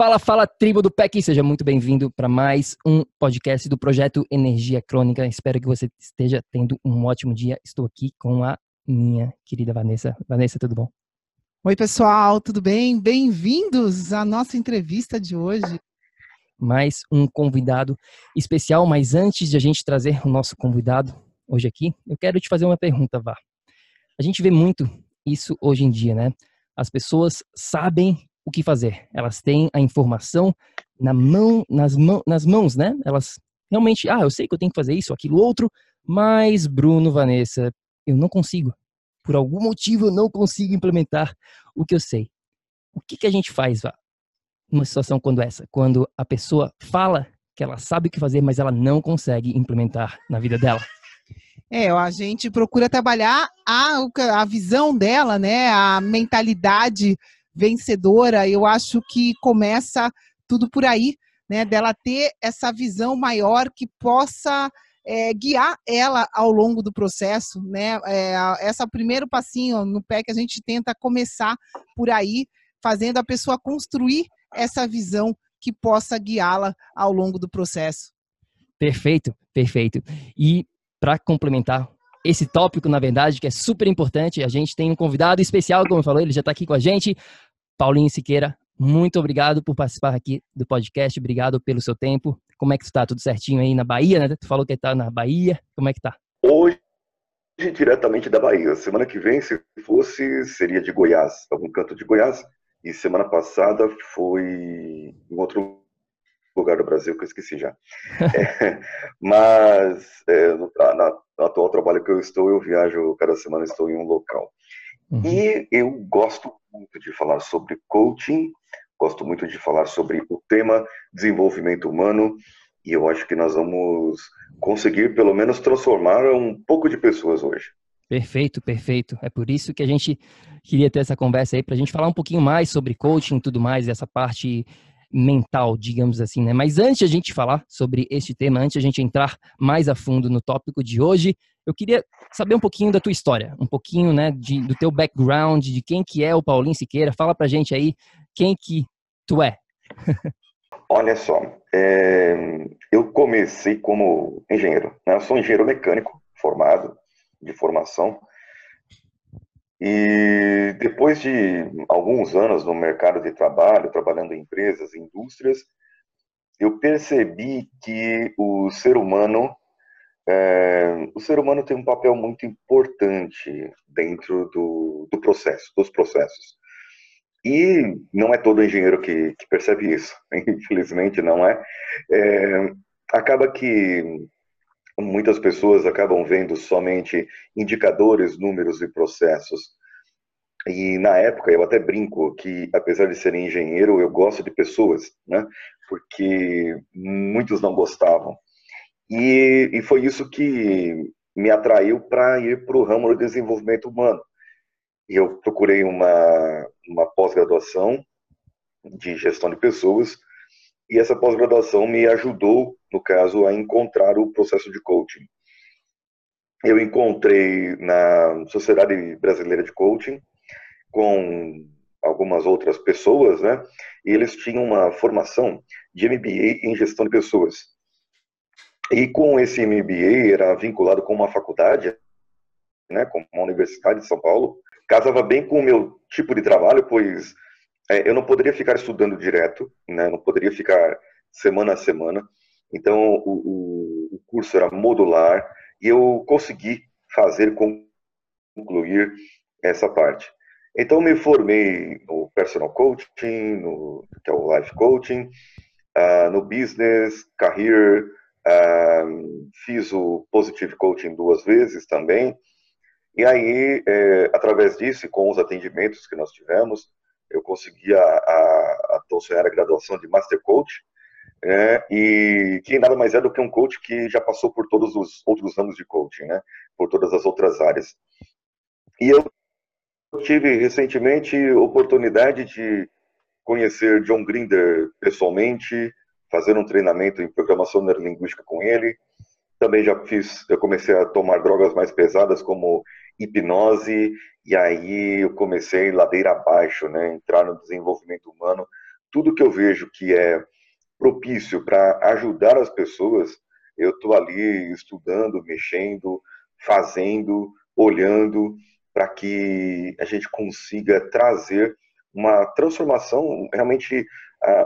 Fala, fala, tribo do PEC, seja muito bem-vindo para mais um podcast do projeto Energia Crônica. Espero que você esteja tendo um ótimo dia. Estou aqui com a minha querida Vanessa. Vanessa, tudo bom? Oi, pessoal, tudo bem? Bem-vindos à nossa entrevista de hoje. Mais um convidado especial, mas antes de a gente trazer o nosso convidado hoje aqui, eu quero te fazer uma pergunta, Vá. A gente vê muito isso hoje em dia, né? As pessoas sabem o que fazer. Elas têm a informação na mão, nas, mão, nas mãos, né? Elas realmente, ah, eu sei que eu tenho que fazer isso, aquilo, outro, mas Bruno, Vanessa, eu não consigo. Por algum motivo eu não consigo implementar o que eu sei. O que, que a gente faz Vá, numa situação quando essa? Quando a pessoa fala que ela sabe o que fazer, mas ela não consegue implementar na vida dela. É, a gente procura trabalhar a, a visão dela, né? A mentalidade vencedora, eu acho que começa tudo por aí, né? Dela ter essa visão maior que possa é, guiar ela ao longo do processo, né? É, esse o primeiro passinho no pé que a gente tenta começar por aí, fazendo a pessoa construir essa visão que possa guiá-la ao longo do processo. Perfeito, perfeito. E para complementar esse tópico, na verdade, que é super importante. A gente tem um convidado especial, como eu falei, ele já está aqui com a gente. Paulinho Siqueira, muito obrigado por participar aqui do podcast. Obrigado pelo seu tempo. Como é que tu tá? Tudo certinho aí na Bahia, né? Tu falou que tá na Bahia. Como é que tá? Hoje, diretamente da Bahia. Semana que vem, se fosse, seria de Goiás, algum canto de Goiás. E semana passada foi em outro lugar do Brasil que eu esqueci já. é, mas é, no, na, no, atual trabalho que eu estou, eu viajo cada semana, estou em um local. Uhum. E eu gosto muito de falar sobre coaching, gosto muito de falar sobre o tema desenvolvimento humano, e eu acho que nós vamos conseguir, pelo menos, transformar um pouco de pessoas hoje. Perfeito, perfeito. É por isso que a gente queria ter essa conversa aí, para a gente falar um pouquinho mais sobre coaching e tudo mais, essa parte mental, digamos assim, né? Mas antes a gente falar sobre este tema, antes a gente entrar mais a fundo no tópico de hoje, eu queria saber um pouquinho da tua história, um pouquinho, né, de, do teu background, de quem que é o Paulinho Siqueira. Fala pra gente aí quem que tu é. Olha só, é, eu comecei como engenheiro, né? Eu sou engenheiro mecânico formado, de formação, e depois de alguns anos no mercado de trabalho, trabalhando em empresas, indústrias, eu percebi que o ser humano, é, o ser humano tem um papel muito importante dentro do, do processo, dos processos. E não é todo engenheiro que, que percebe isso, infelizmente não é. é. Acaba que muitas pessoas acabam vendo somente indicadores, números e processos. E na época eu até brinco que, apesar de ser engenheiro, eu gosto de pessoas, né? Porque muitos não gostavam. E, e foi isso que me atraiu para ir para o ramo do desenvolvimento humano. E eu procurei uma, uma pós-graduação de gestão de pessoas, e essa pós-graduação me ajudou, no caso, a encontrar o processo de coaching. Eu encontrei na Sociedade Brasileira de Coaching, com algumas outras pessoas, né? E eles tinham uma formação de MBA em gestão de pessoas. E com esse MBA era vinculado com uma faculdade, né, com uma universidade de São Paulo, casava bem com o meu tipo de trabalho, pois é, eu não poderia ficar estudando direto, né, não poderia ficar semana a semana. Então o, o, o curso era modular e eu consegui fazer concluir essa parte. Então me formei no personal coaching, no que é o life coaching, uh, no business, career, fiz o Positive Coaching duas vezes também. E aí, é, através disso e com os atendimentos que nós tivemos, eu consegui a, a, a graduação de Master Coach, né, e que nada mais é do que um coach que já passou por todos os outros anos de coaching, né, por todas as outras áreas. E eu tive recentemente oportunidade de conhecer John Grinder pessoalmente, fazer um treinamento em programação neurolinguística com ele. Também já fiz, eu comecei a tomar drogas mais pesadas como hipnose e aí eu comecei ladeira abaixo, né, entrar no desenvolvimento humano. Tudo que eu vejo que é propício para ajudar as pessoas, eu estou ali estudando, mexendo, fazendo, olhando para que a gente consiga trazer uma transformação realmente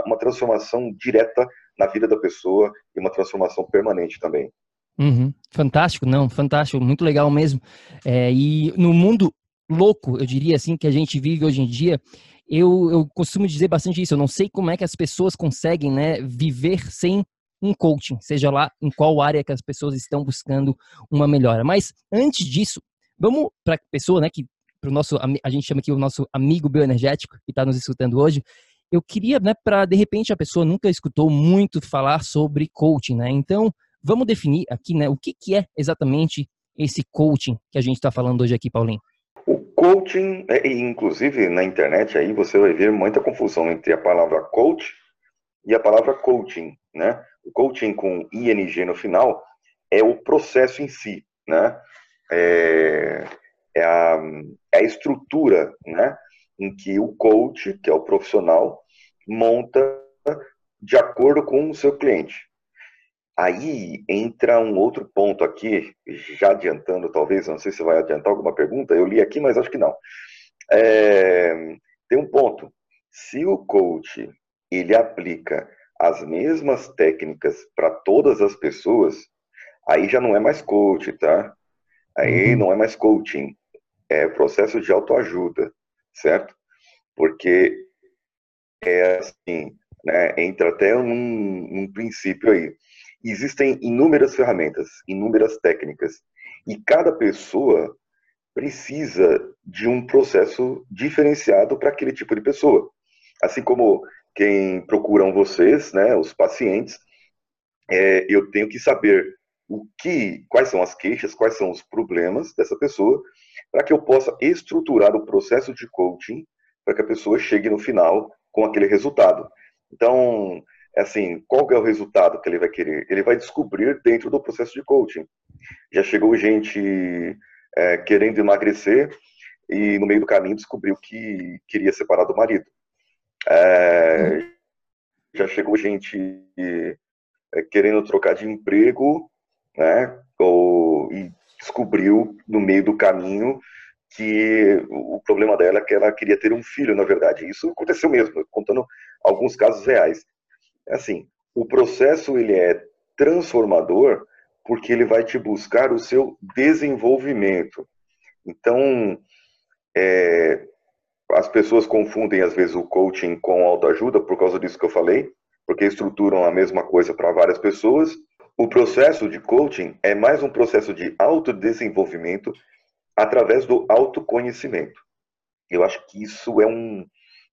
uma transformação direta na vida da pessoa e uma transformação permanente também. Uhum. Fantástico, não, fantástico, muito legal mesmo. É, e no mundo louco, eu diria assim, que a gente vive hoje em dia, eu, eu costumo dizer bastante isso. Eu não sei como é que as pessoas conseguem né, viver sem um coaching, seja lá em qual área que as pessoas estão buscando uma melhora. Mas antes disso, vamos para a pessoa, né, que pro nosso, a gente chama aqui o nosso amigo bioenergético que está nos escutando hoje, eu queria, né, para de repente a pessoa nunca escutou muito falar sobre coaching, né? Então, vamos definir aqui, né, o que, que é exatamente esse coaching que a gente está falando hoje aqui, Paulinho. O coaching, é, inclusive na internet aí você vai ver muita confusão entre a palavra coach e a palavra coaching, né? O coaching com ing no final é o processo em si, né? É, é, a, é a estrutura, né? Em que o coach, que é o profissional, monta de acordo com o seu cliente. Aí entra um outro ponto aqui, já adiantando, talvez, não sei se vai adiantar alguma pergunta, eu li aqui, mas acho que não. É, tem um ponto. Se o coach ele aplica as mesmas técnicas para todas as pessoas, aí já não é mais coach, tá? Aí uhum. não é mais coaching, é processo de autoajuda, certo? Porque é assim, né, entra até um, um princípio aí. Existem inúmeras ferramentas, inúmeras técnicas, e cada pessoa precisa de um processo diferenciado para aquele tipo de pessoa. Assim como quem procuram vocês, né, os pacientes, é, eu tenho que saber o que, quais são as queixas, quais são os problemas dessa pessoa, para que eu possa estruturar o processo de coaching para que a pessoa chegue no final com aquele resultado. Então, é assim, qual é o resultado que ele vai querer? Ele vai descobrir dentro do processo de coaching. Já chegou gente é, querendo emagrecer e no meio do caminho descobriu que queria separar do marido. É, já chegou gente é, querendo trocar de emprego, né? Ou, e descobriu no meio do caminho que o problema dela é que ela queria ter um filho, na verdade. Isso aconteceu mesmo, contando alguns casos reais. Assim, o processo ele é transformador porque ele vai te buscar o seu desenvolvimento. Então, é, as pessoas confundem às vezes o coaching com autoajuda por causa disso que eu falei, porque estruturam a mesma coisa para várias pessoas. O processo de coaching é mais um processo de autodesenvolvimento através do autoconhecimento. Eu acho que isso é um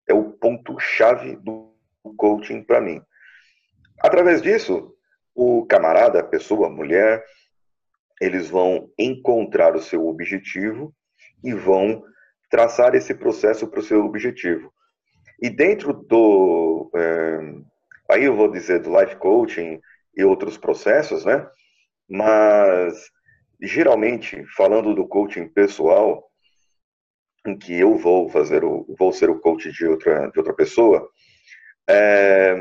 é o ponto chave do coaching para mim. Através disso, o camarada, a pessoa, a mulher, eles vão encontrar o seu objetivo e vão traçar esse processo para o seu objetivo. E dentro do, é, aí eu vou dizer do life coaching e outros processos, né? Mas geralmente, falando do coaching pessoal, em que eu vou fazer o, vou ser o coach de outra, de outra pessoa, é,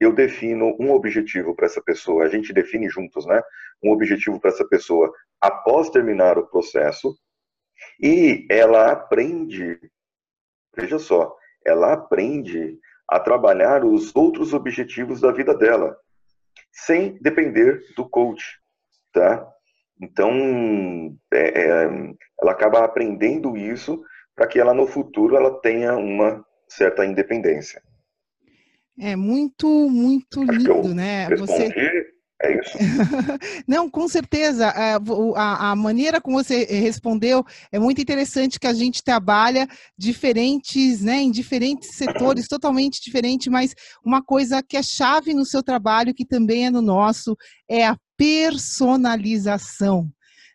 eu defino um objetivo para essa pessoa, a gente define juntos, né? Um objetivo para essa pessoa após terminar o processo e ela aprende, veja só, ela aprende a trabalhar os outros objetivos da vida dela, sem depender do coach, tá? Então, é, é, ela acaba aprendendo isso para que ela no futuro ela tenha uma certa independência. É muito, muito lindo, né? Você é isso. Não, com certeza. A, a, maneira como você respondeu é muito interessante que a gente trabalha diferentes, né, em diferentes setores, totalmente diferente, mas uma coisa que é chave no seu trabalho, que também é no nosso, é a personalização.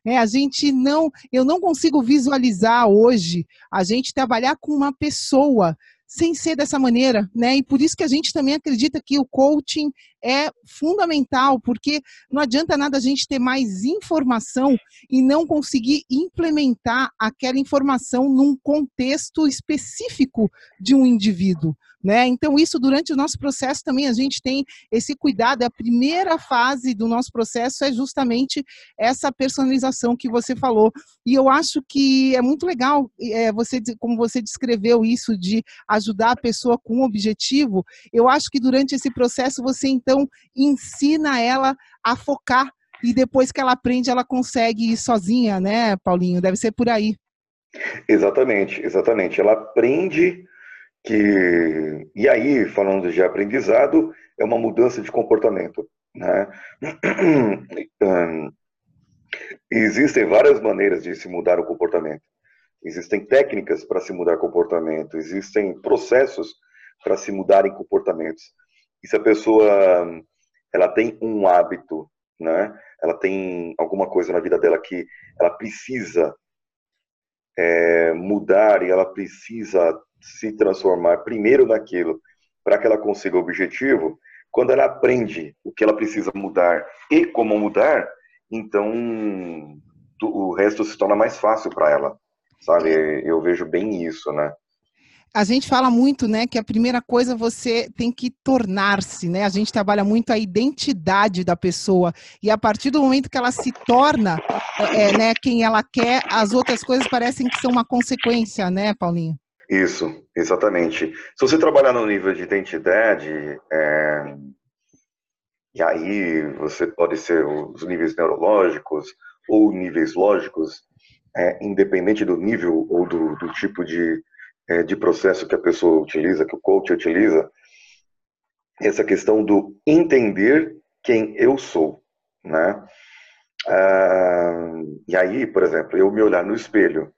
É, a gente não, eu não consigo visualizar hoje a gente trabalhar com uma pessoa sem ser dessa maneira, né? E por isso que a gente também acredita que o coaching é fundamental, porque não adianta nada a gente ter mais informação e não conseguir implementar aquela informação num contexto específico de um indivíduo. Né? Então, isso durante o nosso processo também a gente tem esse cuidado. A primeira fase do nosso processo é justamente essa personalização que você falou. E eu acho que é muito legal, é, você, como você descreveu isso, de ajudar a pessoa com um objetivo. Eu acho que durante esse processo você então ensina ela a focar e depois que ela aprende, ela consegue ir sozinha, né, Paulinho? Deve ser por aí. Exatamente, exatamente. Ela aprende que e aí falando de aprendizado é uma mudança de comportamento né? Existem várias maneiras de se mudar o comportamento. Existem técnicas para se mudar comportamento existem processos para se mudarem comportamentos. E se a pessoa ela tem um hábito né? Ela tem alguma coisa na vida dela que ela precisa é, mudar e ela precisa se transformar primeiro naquilo para que ela consiga o objetivo, quando ela aprende o que ela precisa mudar e como mudar, então o resto se torna mais fácil para ela, sabe? Eu vejo bem isso, né? A gente fala muito, né, que a primeira coisa você tem que tornar-se, né? A gente trabalha muito a identidade da pessoa e a partir do momento que ela se torna, é, né, quem ela quer, as outras coisas parecem que são uma consequência, né, Paulinho? Isso, exatamente. Se você trabalhar no nível de identidade, é... e aí você pode ser os níveis neurológicos ou níveis lógicos, é, independente do nível ou do, do tipo de, é, de processo que a pessoa utiliza, que o coach utiliza, essa questão do entender quem eu sou, né? Ah, e aí, por exemplo, eu me olhar no espelho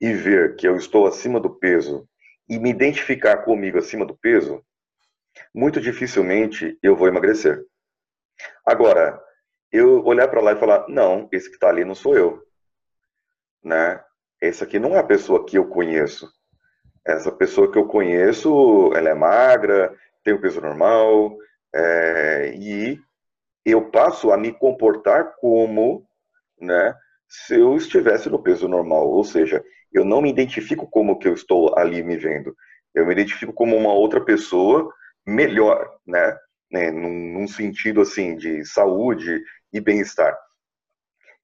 e ver que eu estou acima do peso e me identificar comigo acima do peso, muito dificilmente eu vou emagrecer. Agora, eu olhar para lá e falar, não, esse que está ali não sou eu, né? Esse aqui não é a pessoa que eu conheço. Essa pessoa que eu conheço, ela é magra, tem o peso normal, é, e eu passo a me comportar como, né, se eu estivesse no peso normal, ou seja, eu não me identifico como que eu estou ali me vendo. Eu me identifico como uma outra pessoa melhor, né? né? Num, num sentido assim de saúde e bem-estar.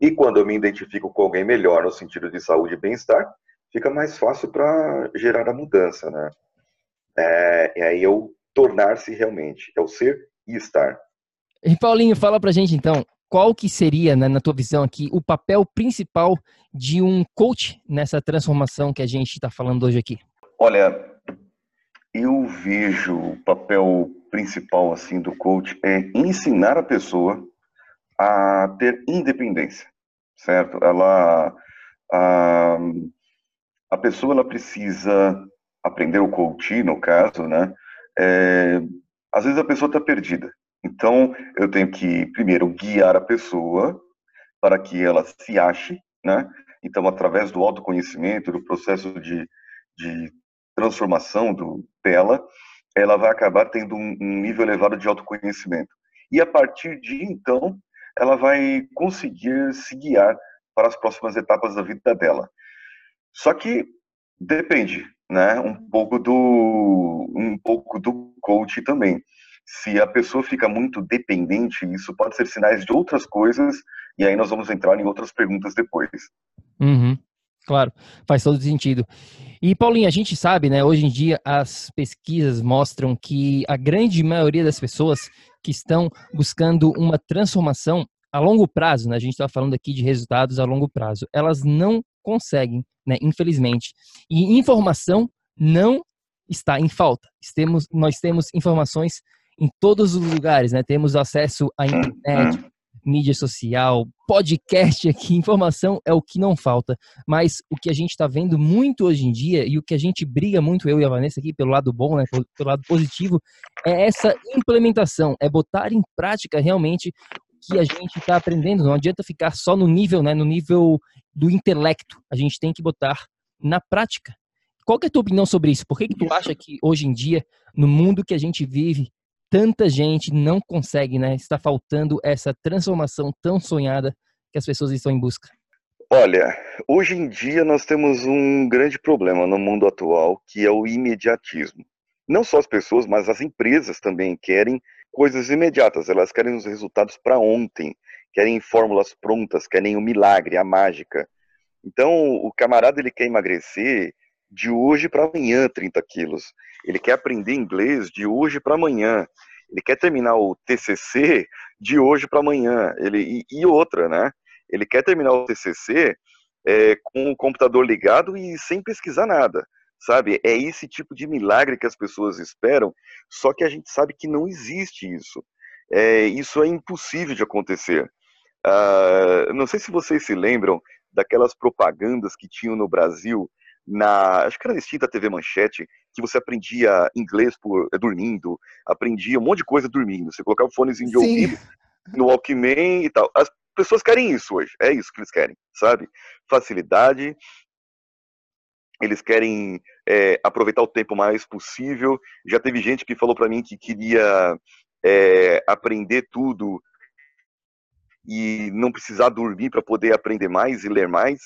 E quando eu me identifico com alguém melhor no sentido de saúde e bem-estar, fica mais fácil para gerar a mudança, né? É, e aí eu tornar-se realmente, é o ser e estar. E Paulinho, fala pra gente então, qual que seria, né, na tua visão aqui, o papel principal de um coach nessa transformação que a gente está falando hoje aqui? Olha, eu vejo o papel principal assim do coach é ensinar a pessoa a ter independência, certo? Ela a, a pessoa ela precisa aprender o coach, no caso, né? É, às vezes a pessoa está perdida. Então, eu tenho que, primeiro, guiar a pessoa para que ela se ache, né? Então, através do autoconhecimento, do processo de, de transformação do, dela, ela vai acabar tendo um, um nível elevado de autoconhecimento. E a partir de então, ela vai conseguir se guiar para as próximas etapas da vida dela. Só que depende, né? Um pouco do um pouco do coach também. Se a pessoa fica muito dependente, isso pode ser sinais de outras coisas, e aí nós vamos entrar em outras perguntas depois. Uhum, claro, faz todo sentido. E Paulinho, a gente sabe, né? Hoje em dia as pesquisas mostram que a grande maioria das pessoas que estão buscando uma transformação a longo prazo, né? A gente está falando aqui de resultados a longo prazo, elas não conseguem, né? Infelizmente. E informação não está em falta. Temos, nós temos informações em todos os lugares, né? Temos acesso à internet, mídia social, podcast aqui, informação é o que não falta. Mas o que a gente está vendo muito hoje em dia e o que a gente briga muito, eu e a Vanessa aqui, pelo lado bom, né, pelo, pelo lado positivo, é essa implementação, é botar em prática realmente o que a gente está aprendendo. Não adianta ficar só no nível, né, no nível do intelecto. A gente tem que botar na prática. Qual é a tua opinião sobre isso? Por que, que tu acha que hoje em dia, no mundo que a gente vive, tanta gente não consegue, né? Está faltando essa transformação tão sonhada que as pessoas estão em busca. Olha, hoje em dia nós temos um grande problema no mundo atual, que é o imediatismo. Não só as pessoas, mas as empresas também querem coisas imediatas, elas querem os resultados para ontem, querem fórmulas prontas, querem o milagre, a mágica. Então, o camarada ele quer emagrecer de hoje para amanhã 30 quilos. Ele quer aprender inglês de hoje para amanhã. Ele quer terminar o TCC de hoje para amanhã. Ele, e, e, outra, né? Ele quer terminar o TCC é, com o computador ligado e sem pesquisar nada. Sabe? É esse tipo de milagre que as pessoas esperam, só que a gente sabe que não existe isso. É, isso é impossível de acontecer. Uh, não sei se vocês se lembram daquelas propagandas que tinham no Brasil na, acho que era na extinta TV Manchete, que você aprendia inglês por eh, dormindo, aprendia um monte de coisa dormindo. Você colocava o fonezinho de ouvido no Walkman e tal. As pessoas querem isso hoje, é isso que eles querem, sabe? Facilidade, eles querem é, aproveitar o tempo mais possível. Já teve gente que falou para mim que queria é, aprender tudo e não precisar dormir para poder aprender mais e ler mais.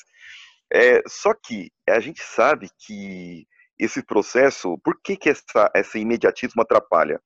É, só que a gente sabe que esse processo, por que, que essa, esse imediatismo atrapalha?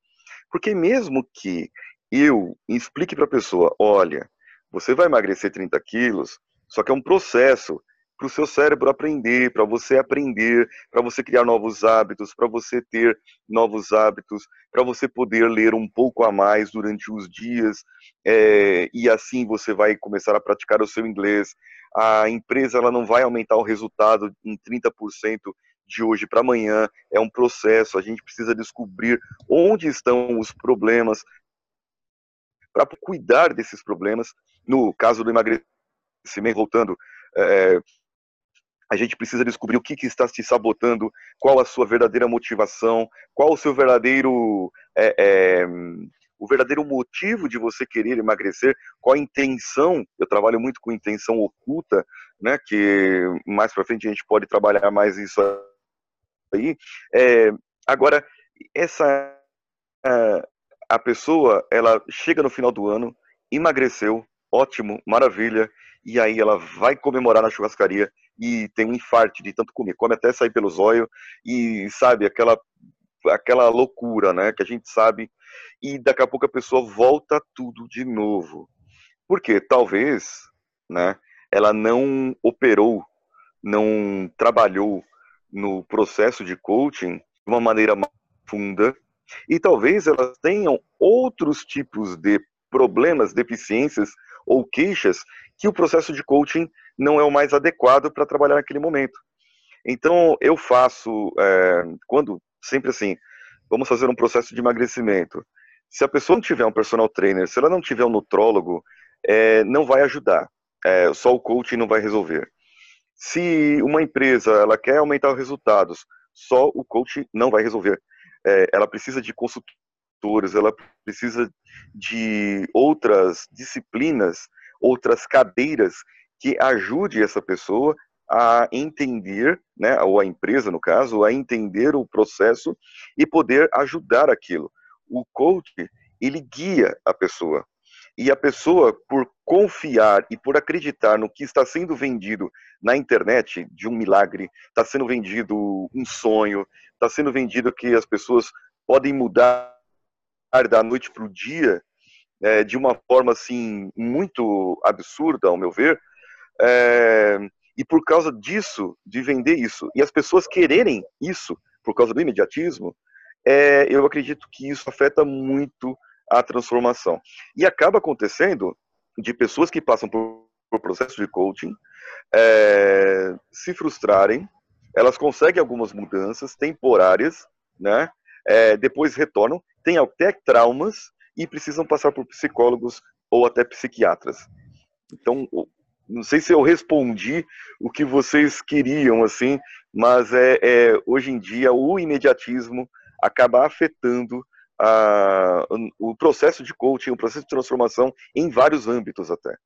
Porque mesmo que eu explique para a pessoa, olha, você vai emagrecer 30 quilos, só que é um processo para o seu cérebro aprender, para você aprender, para você criar novos hábitos, para você ter novos hábitos, para você poder ler um pouco a mais durante os dias, é, e assim você vai começar a praticar o seu inglês. A empresa ela não vai aumentar o resultado em 30% de hoje para amanhã, é um processo, a gente precisa descobrir onde estão os problemas para cuidar desses problemas. No caso do emagrecimento, voltando, é, a gente precisa descobrir o que, que, está te sabotando, qual a sua verdadeira motivação, qual o seu verdadeiro é, é, o verdadeiro motivo de você querer emagrecer, qual a intenção. Eu trabalho muito com intenção oculta, né? Que mais para frente a gente pode trabalhar mais isso aí. É, agora essa a pessoa ela chega no final do ano, emagreceu, ótimo, maravilha, e aí ela vai comemorar na churrascaria e tem um infarte de tanto comer, come até sair pelos olhos e sabe aquela aquela loucura, né, que a gente sabe e daqui a pouco a pessoa volta tudo de novo. Porque talvez, né, ela não operou, não trabalhou no processo de coaching de uma maneira mais funda e talvez elas tenham outros tipos de problemas, deficiências ou queixas que o processo de coaching não é o mais adequado para trabalhar naquele momento. Então, eu faço, é, quando, sempre assim, vamos fazer um processo de emagrecimento. Se a pessoa não tiver um personal trainer, se ela não tiver um nutrólogo, é, não vai ajudar. É, só o coaching não vai resolver. Se uma empresa ela quer aumentar os resultados, só o coaching não vai resolver. É, ela precisa de consultores, ela precisa de outras disciplinas, outras cadeiras que ajude essa pessoa a entender, né, ou a empresa no caso, a entender o processo e poder ajudar aquilo. O coach, ele guia a pessoa. E a pessoa, por confiar e por acreditar no que está sendo vendido na internet, de um milagre, está sendo vendido um sonho, está sendo vendido que as pessoas podem mudar da noite para o dia, é, de uma forma assim muito absurda, ao meu ver. É, e por causa disso, de vender isso, e as pessoas quererem isso, por causa do imediatismo, é, eu acredito que isso afeta muito a transformação. E acaba acontecendo de pessoas que passam por, por processo de coaching é, se frustrarem, elas conseguem algumas mudanças temporárias, né? É, depois retornam, têm até traumas e precisam passar por psicólogos ou até psiquiatras. Então, não sei se eu respondi o que vocês queriam, assim, mas é, é hoje em dia o imediatismo acaba afetando a, o processo de coaching, o processo de transformação em vários âmbitos até.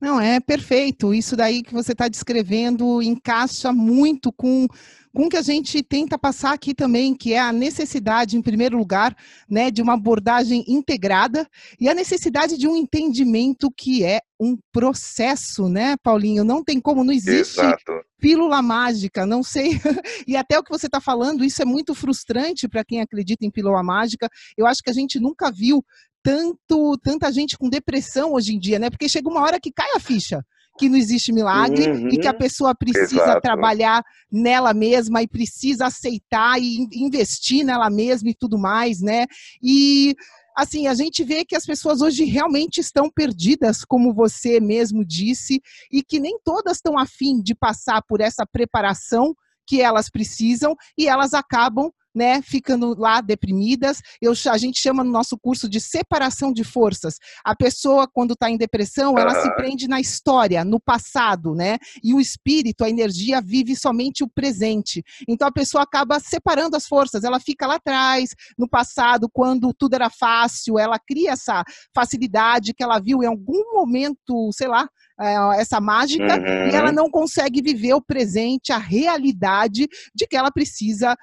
Não, é perfeito. Isso daí que você está descrevendo encaixa muito com com o que a gente tenta passar aqui também, que é a necessidade, em primeiro lugar, né, de uma abordagem integrada e a necessidade de um entendimento que é um processo, né, Paulinho? Não tem como, não existe Exato. pílula mágica, não sei. e até o que você está falando, isso é muito frustrante para quem acredita em pílula mágica. Eu acho que a gente nunca viu tanto tanta gente com depressão hoje em dia, né? Porque chega uma hora que cai a ficha que não existe milagre uhum, e que a uhum. pessoa precisa exato. trabalhar nela mesma e precisa aceitar e investir nela mesma e tudo mais, né? E assim, a gente vê que as pessoas hoje realmente estão perdidas, como você mesmo disse, e que nem todas estão afim de passar por essa preparação que elas precisam e elas acabam né, ficando lá deprimidas. Eu, a gente chama no nosso curso de separação de forças. A pessoa, quando está em depressão, ela se prende na história, no passado, né? E o espírito, a energia, vive somente o presente. Então a pessoa acaba separando as forças, ela fica lá atrás, no passado, quando tudo era fácil, ela cria essa facilidade que ela viu em algum momento, sei lá, é, essa mágica uhum. e ela uhum. não consegue viver o presente, a realidade de que ela precisa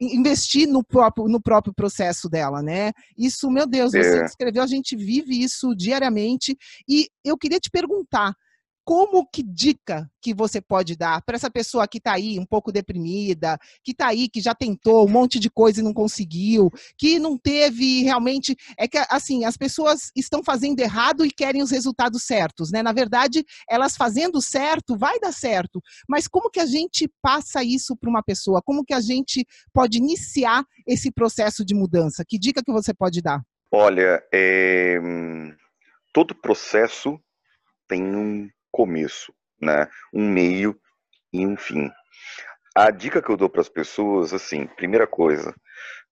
investir no próprio, no próprio processo dela, né? Isso, meu Deus, você é. escreveu, a gente vive isso diariamente. E eu queria te perguntar, como que dica que você pode dar para essa pessoa que está aí um pouco deprimida, que está aí, que já tentou um monte de coisa e não conseguiu, que não teve realmente. É que, assim, as pessoas estão fazendo errado e querem os resultados certos, né? Na verdade, elas fazendo certo vai dar certo. Mas como que a gente passa isso para uma pessoa? Como que a gente pode iniciar esse processo de mudança? Que dica que você pode dar? Olha, é... todo processo tem um começo, né? Um meio e um fim. A dica que eu dou para as pessoas, assim, primeira coisa,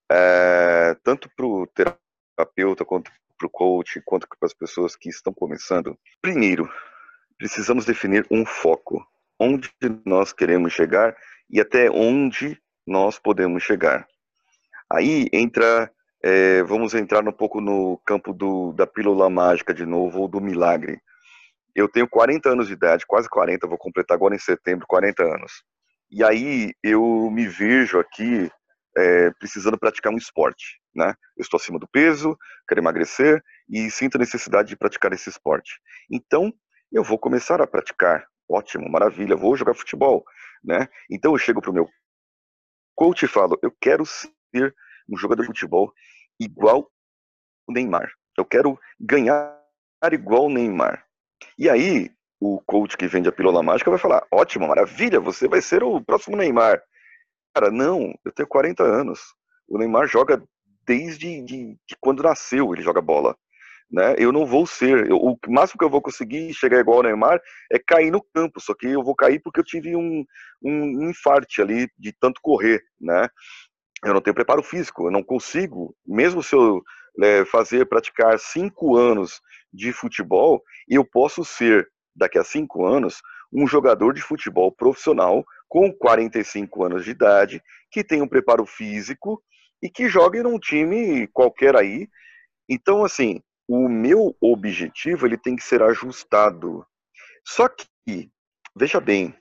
é, tanto para o terapeuta quanto para o coach, quanto para as pessoas que estão começando, primeiro, precisamos definir um foco, onde nós queremos chegar e até onde nós podemos chegar. Aí entra, é, vamos entrar um pouco no campo do, da pílula mágica de novo, ou do milagre. Eu tenho 40 anos de idade, quase 40, vou completar agora em setembro 40 anos. E aí eu me vejo aqui é, precisando praticar um esporte, né? Eu estou acima do peso, quero emagrecer e sinto a necessidade de praticar esse esporte. Então, eu vou começar a praticar. Ótimo, maravilha, vou jogar futebol, né? Então eu chego para o meu coach e falo, eu quero ser um jogador de futebol igual o Neymar. Eu quero ganhar igual o Neymar. E aí, o coach que vende a pílula mágica vai falar: ótimo, maravilha, você vai ser o próximo Neymar. Cara, não, eu tenho 40 anos. O Neymar joga desde de, de quando nasceu, ele joga bola. Né? Eu não vou ser, eu, o máximo que eu vou conseguir chegar igual ao Neymar é cair no campo, só que eu vou cair porque eu tive um, um infarte ali de tanto correr, né? Eu não tenho preparo físico, eu não consigo, mesmo se eu é, fazer, praticar cinco anos de futebol, eu posso ser, daqui a cinco anos, um jogador de futebol profissional com 45 anos de idade, que tem um preparo físico e que joga num time qualquer aí. Então, assim, o meu objetivo ele tem que ser ajustado. Só que, veja bem,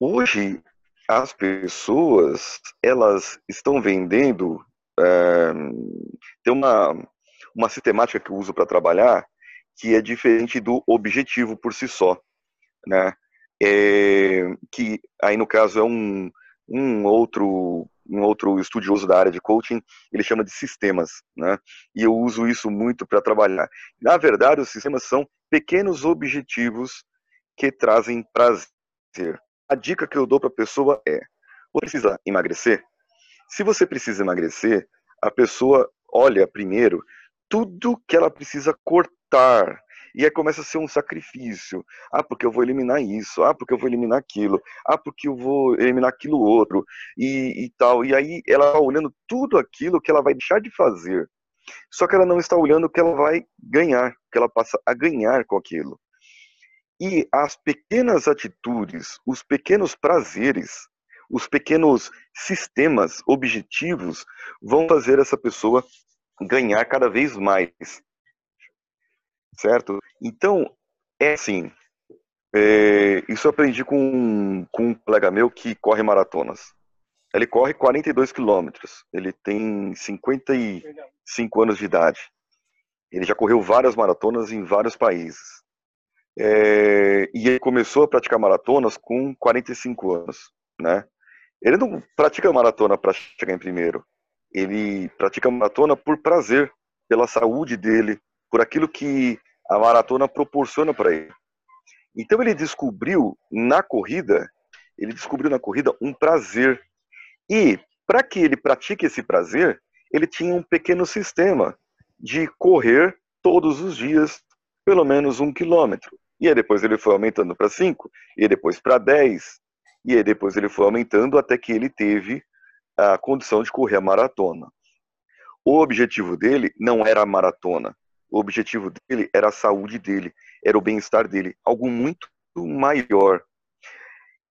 hoje as pessoas elas estão vendendo é, tem uma uma sistemática que eu uso para trabalhar que é diferente do objetivo por si só, né? É, que aí no caso é um, um outro um outro estudioso da área de coaching, ele chama de sistemas, né? E eu uso isso muito para trabalhar. Na verdade, os sistemas são pequenos objetivos que trazem prazer. A dica que eu dou para a pessoa é: você precisa emagrecer? Se você precisa emagrecer, a pessoa olha primeiro tudo que ela precisa cortar. E aí começa a ser um sacrifício. Ah, porque eu vou eliminar isso. Ah, porque eu vou eliminar aquilo. Ah, porque eu vou eliminar aquilo outro. E, e tal. E aí ela vai olhando tudo aquilo que ela vai deixar de fazer. Só que ela não está olhando o que ela vai ganhar, que ela passa a ganhar com aquilo. E as pequenas atitudes, os pequenos prazeres, os pequenos sistemas objetivos vão fazer essa pessoa ganhar cada vez mais. Certo? Então, é assim. É, isso eu aprendi com, com um colega meu que corre maratonas. Ele corre 42 quilômetros. Ele tem 55 anos de idade. Ele já correu várias maratonas em vários países. É, e ele começou a praticar maratonas com 45 anos, né? Ele não pratica maratona para chegar em primeiro ele pratica maratona por prazer, pela saúde dele, por aquilo que a maratona proporciona para ele. Então ele descobriu na corrida, ele descobriu na corrida um prazer. E para que ele pratique esse prazer, ele tinha um pequeno sistema de correr todos os dias pelo menos um quilômetro. E aí depois ele foi aumentando para cinco, e depois para dez, e aí depois ele foi aumentando até que ele teve a condição de correr a maratona. O objetivo dele não era a maratona. O objetivo dele era a saúde dele, era o bem-estar dele, algo muito maior.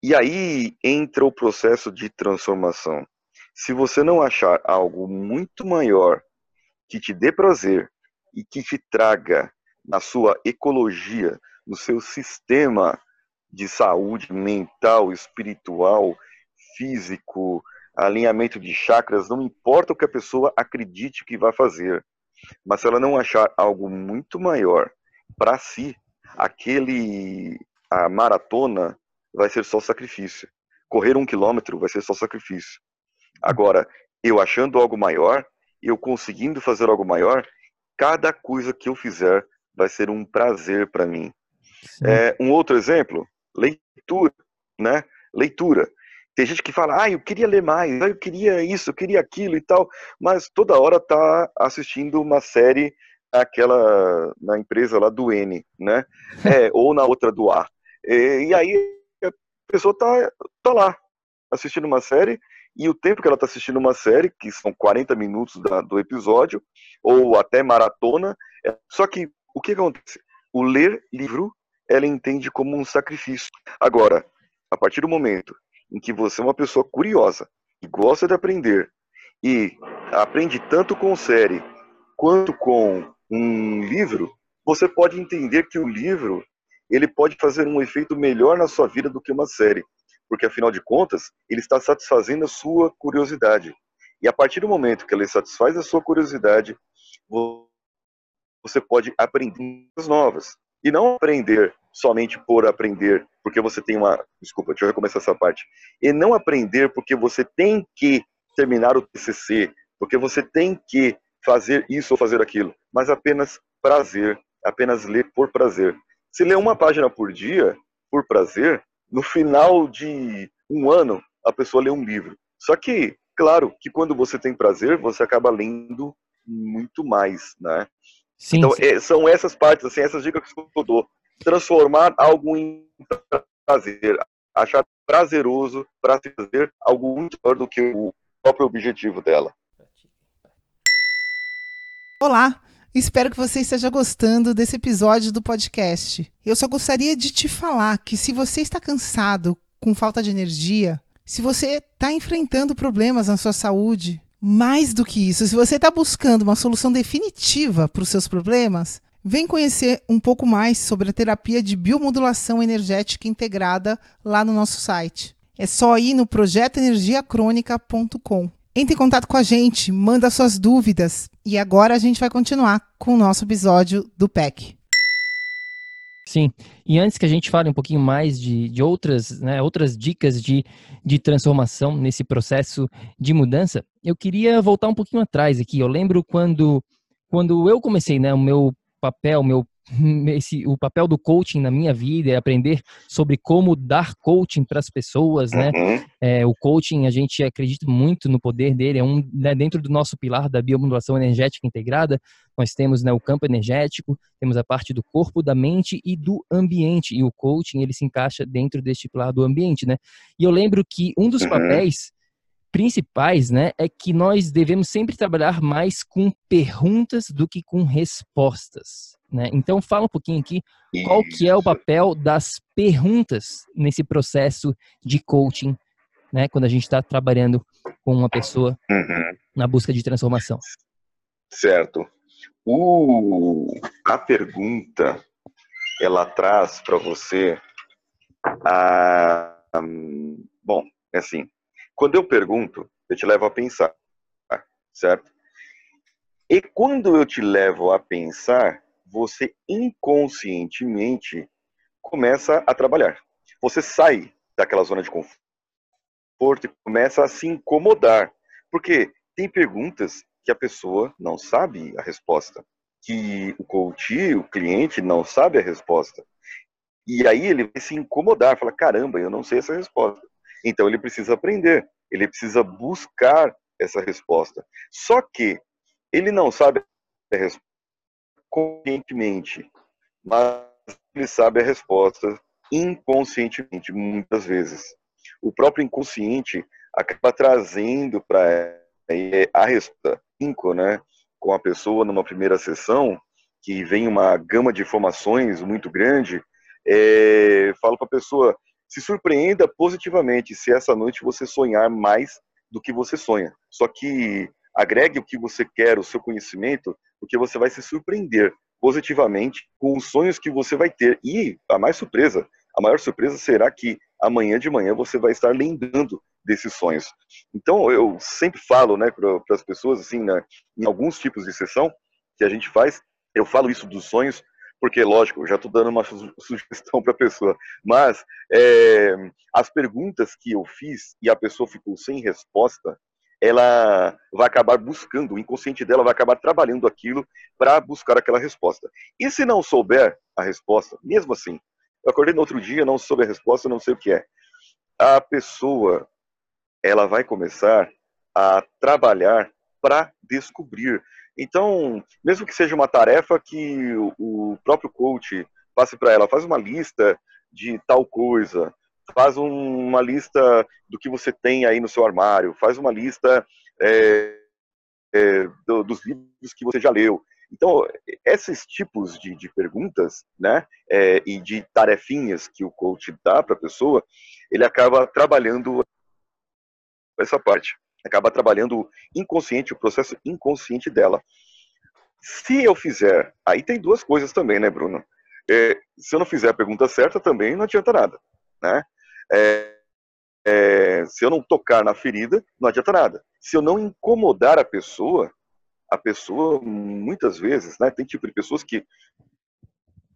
E aí entra o processo de transformação. Se você não achar algo muito maior que te dê prazer e que te traga na sua ecologia, no seu sistema de saúde mental, espiritual, físico, alinhamento de chakras, não importa o que a pessoa acredite que vai fazer, mas se ela não achar algo muito maior para si, aquele a maratona vai ser só sacrifício. Correr um quilômetro vai ser só sacrifício. Agora, eu achando algo maior, eu conseguindo fazer algo maior, cada coisa que eu fizer vai ser um prazer para mim. É, um outro exemplo, leitura, né? Leitura. Tem gente que fala, ah, eu queria ler mais, ah, eu queria isso, eu queria aquilo e tal, mas toda hora tá assistindo uma série aquela na empresa lá do N, né? É, ou na outra do A. E, e, aí a pessoa tá, tá lá assistindo uma série e o tempo que ela tá assistindo uma série, que são 40 minutos da, do episódio, ou até maratona, é, só que o que acontece? O ler livro ela entende como um sacrifício. Agora, a partir do momento em que você é uma pessoa curiosa e gosta de aprender e aprende tanto com série quanto com um livro, você pode entender que o livro ele pode fazer um efeito melhor na sua vida do que uma série, porque afinal de contas ele está satisfazendo a sua curiosidade. E a partir do momento que ele satisfaz a sua curiosidade, você pode aprender coisas novas e não aprender somente por aprender, porque você tem uma. Desculpa, deixa eu recomeçar essa parte. E não aprender porque você tem que terminar o TCC, porque você tem que fazer isso ou fazer aquilo, mas apenas prazer, apenas ler por prazer. Se ler uma página por dia, por prazer, no final de um ano, a pessoa lê um livro. Só que, claro, que quando você tem prazer, você acaba lendo muito mais, né? Sim, então, sim. É, são essas partes, assim, essas dicas que eu dou transformar algo em prazer, achar prazeroso para fazer algo muito maior do que o próprio objetivo dela. Olá, espero que você esteja gostando desse episódio do podcast. Eu só gostaria de te falar que se você está cansado, com falta de energia, se você está enfrentando problemas na sua saúde, mais do que isso, se você está buscando uma solução definitiva para os seus problemas, Vem conhecer um pouco mais sobre a terapia de biomodulação energética integrada lá no nosso site. É só ir no projetoenergiacrônica.com. Entre em contato com a gente, manda suas dúvidas. E agora a gente vai continuar com o nosso episódio do PEC. Sim, e antes que a gente fale um pouquinho mais de, de outras, né, outras dicas de, de transformação nesse processo de mudança, eu queria voltar um pouquinho atrás aqui. Eu lembro quando, quando eu comecei né, o meu papel, meu esse, o papel do coaching na minha vida é aprender sobre como dar coaching para as pessoas, né? Uhum. É, o coaching, a gente acredita muito no poder dele, é um né, dentro do nosso pilar da biomodulação energética integrada, nós temos né, o campo energético, temos a parte do corpo, da mente e do ambiente, e o coaching, ele se encaixa dentro deste pilar do ambiente, né? E eu lembro que um dos uhum. papéis principais, né, é que nós devemos sempre trabalhar mais com perguntas do que com respostas. Né? Então fala um pouquinho aqui qual que é o papel das perguntas nesse processo de coaching, né? Quando a gente está trabalhando com uma pessoa uhum. na busca de transformação. Certo. O, a pergunta ela traz para você a, um, bom, é assim, quando eu pergunto, eu te levo a pensar, certo? E quando eu te levo a pensar, você inconscientemente começa a trabalhar. Você sai daquela zona de conforto e começa a se incomodar. Porque tem perguntas que a pessoa não sabe a resposta, que o coach, o cliente, não sabe a resposta. E aí ele vai se incomodar, fala: caramba, eu não sei essa resposta. Então ele precisa aprender, ele precisa buscar essa resposta. Só que ele não sabe a resposta conscientemente, mas ele sabe a resposta inconscientemente, muitas vezes. O próprio inconsciente acaba trazendo para a resposta né, com a pessoa numa primeira sessão, que vem uma gama de informações muito grande, é, falo para a pessoa, se surpreenda positivamente se essa noite você sonhar mais do que você sonha. Só que agregue o que você quer, o seu conhecimento, porque você vai se surpreender positivamente com os sonhos que você vai ter. E a mais surpresa, a maior surpresa será que amanhã de manhã você vai estar lembrando desses sonhos. Então eu sempre falo, né, para as pessoas assim, né, em alguns tipos de sessão que a gente faz, eu falo isso dos sonhos porque lógico, já estou dando uma sugestão para a pessoa, mas é, as perguntas que eu fiz e a pessoa ficou sem resposta, ela vai acabar buscando, o inconsciente dela vai acabar trabalhando aquilo para buscar aquela resposta. E se não souber a resposta, mesmo assim, eu acordei no outro dia, não soube a resposta, não sei o que é. A pessoa, ela vai começar a trabalhar para descobrir. Então, mesmo que seja uma tarefa que o próprio coach passe para ela, faz uma lista de tal coisa, faz um, uma lista do que você tem aí no seu armário, faz uma lista é, é, do, dos livros que você já leu. Então, esses tipos de, de perguntas, né, é, e de tarefinhas que o coach dá para a pessoa, ele acaba trabalhando essa parte, acaba trabalhando inconsciente, o processo inconsciente dela. Se eu fizer, aí tem duas coisas também, né, Bruno? É, se eu não fizer a pergunta certa, também não adianta nada, né? É, é, se eu não tocar na ferida, não adianta nada. Se eu não incomodar a pessoa, a pessoa, muitas vezes, né, tem tipo de pessoas que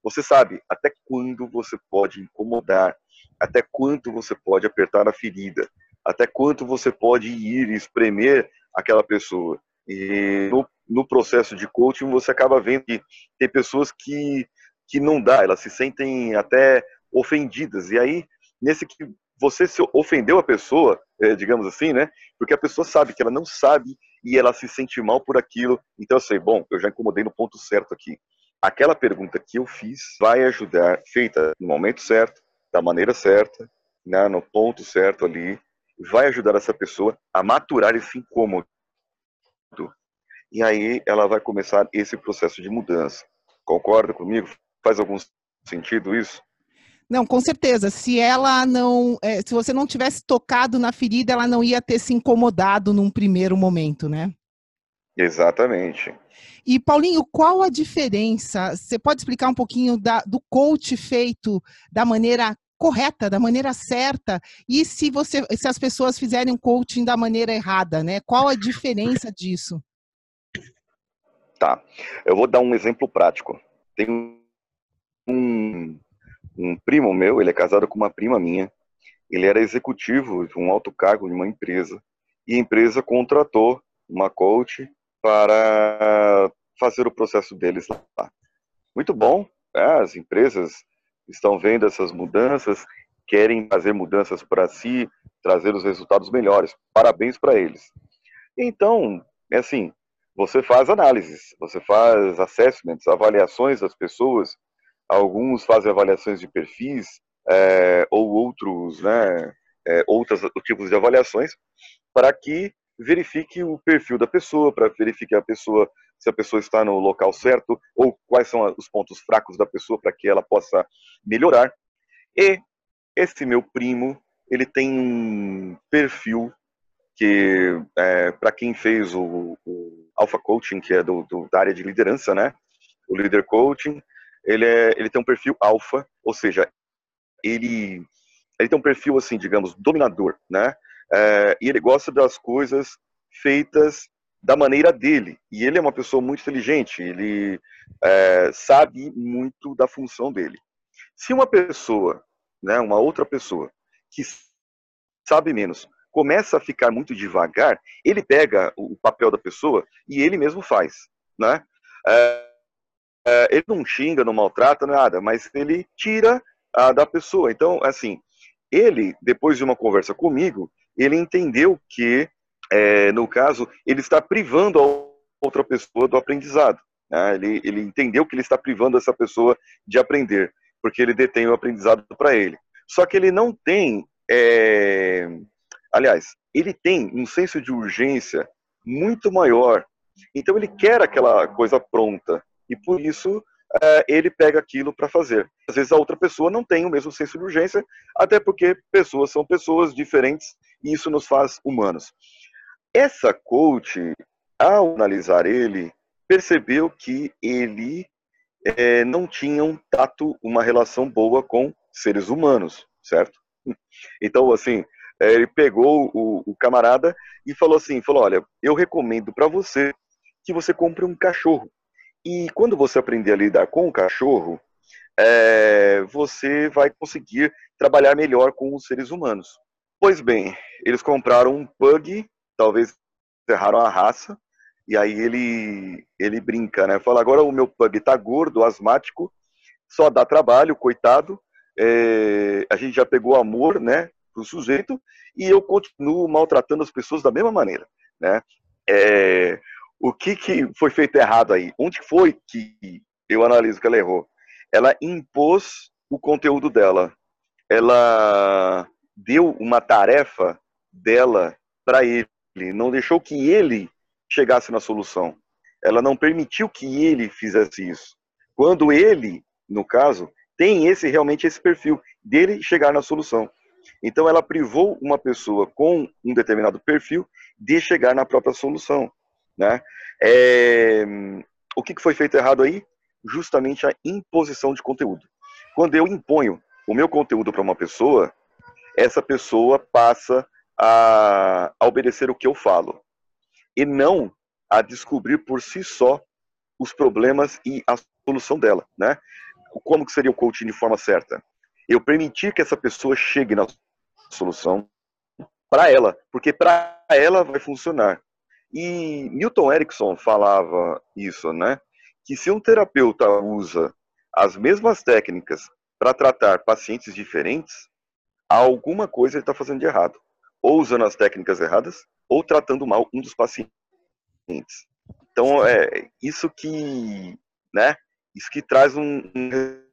você sabe até quando você pode incomodar, até quanto você pode apertar a ferida, até quanto você pode ir e espremer aquela pessoa. E no, no processo de coaching, você acaba vendo que tem pessoas que, que não dá, elas se sentem até ofendidas. E aí nesse que você se ofendeu a pessoa, é, digamos assim, né? Porque a pessoa sabe que ela não sabe e ela se sente mal por aquilo. Então eu sei, bom, eu já incomodei no ponto certo aqui. Aquela pergunta que eu fiz vai ajudar, feita no momento certo, da maneira certa, né, no ponto certo ali, vai ajudar essa pessoa a maturar esse incômodo. E aí ela vai começar esse processo de mudança. Concorda comigo? Faz algum sentido isso? Não, com certeza. Se ela não, é, se você não tivesse tocado na ferida, ela não ia ter se incomodado num primeiro momento, né? Exatamente. E Paulinho, qual a diferença? Você pode explicar um pouquinho da, do coach feito da maneira correta, da maneira certa, e se você, se as pessoas fizerem um coaching da maneira errada, né? Qual a diferença disso? Tá, eu vou dar um exemplo prático. Tem um, um primo meu, ele é casado com uma prima minha. Ele era executivo de um alto cargo de uma empresa e a empresa contratou uma coach para fazer o processo deles lá. Muito bom, né? as empresas estão vendo essas mudanças, querem fazer mudanças para si, trazer os resultados melhores. Parabéns para eles. Então, é assim, você faz análises, você faz assessments, avaliações das pessoas. Alguns fazem avaliações de perfis, é, ou outros, né, é, outros tipos de avaliações, para que verifique o perfil da pessoa, para verificar a pessoa se a pessoa está no local certo ou quais são os pontos fracos da pessoa para que ela possa melhorar. E esse meu primo, ele tem um perfil que, é, para quem fez o, o, Alpha Coaching, que é do, do, da área de liderança, né? O Leader Coaching, ele, é, ele tem um perfil alfa, ou seja, ele, ele tem um perfil, assim, digamos, dominador, né? É, e ele gosta das coisas feitas da maneira dele. E ele é uma pessoa muito inteligente, ele é, sabe muito da função dele. Se uma pessoa, né, uma outra pessoa, que sabe menos, começa a ficar muito devagar, ele pega o papel da pessoa e ele mesmo faz, né? É, é, ele não xinga, não maltrata, nada, mas ele tira a, da pessoa. Então, assim, ele, depois de uma conversa comigo, ele entendeu que, é, no caso, ele está privando a outra pessoa do aprendizado. Né? Ele, ele entendeu que ele está privando essa pessoa de aprender, porque ele detém o aprendizado para ele. Só que ele não tem é, Aliás, ele tem um senso de urgência muito maior. Então ele quer aquela coisa pronta e por isso é, ele pega aquilo para fazer. Às vezes a outra pessoa não tem o mesmo senso de urgência, até porque pessoas são pessoas diferentes e isso nos faz humanos. Essa coach, ao analisar ele, percebeu que ele é, não tinha um tato, uma relação boa com seres humanos, certo? Então, assim, é, ele pegou o, o, camarada e falou assim, falou, olha, eu recomendo para você que você compre um cachorro. E quando você aprender a lidar com o cachorro, é, você vai conseguir trabalhar melhor com os seres humanos. Pois bem, eles compraram um pug, talvez erraram a raça, e aí ele ele brinca, né? Fala, agora o meu pug tá gordo, asmático, só dá trabalho, coitado. É, a gente já pegou amor, né? para o sujeito e eu continuo maltratando as pessoas da mesma maneira, né? É, o que, que foi feito errado aí? Onde foi que eu analiso que ela errou? Ela impôs o conteúdo dela. Ela deu uma tarefa dela para ele, não deixou que ele chegasse na solução. Ela não permitiu que ele fizesse isso. Quando ele, no caso, tem esse realmente esse perfil dele chegar na solução. Então, ela privou uma pessoa com um determinado perfil de chegar na própria solução. Né? É... O que foi feito errado aí? Justamente a imposição de conteúdo. Quando eu imponho o meu conteúdo para uma pessoa, essa pessoa passa a, a obedecer o que eu falo e não a descobrir por si só os problemas e a solução dela, né? Como que seria o coaching de forma certa? Eu permitir que essa pessoa chegue na solução para ela, porque para ela vai funcionar. E Milton Erickson falava isso, né? Que se um terapeuta usa as mesmas técnicas para tratar pacientes diferentes, alguma coisa ele está fazendo de errado. Ou usando as técnicas erradas, ou tratando mal um dos pacientes. Então, é isso que, né? Isso que traz um, um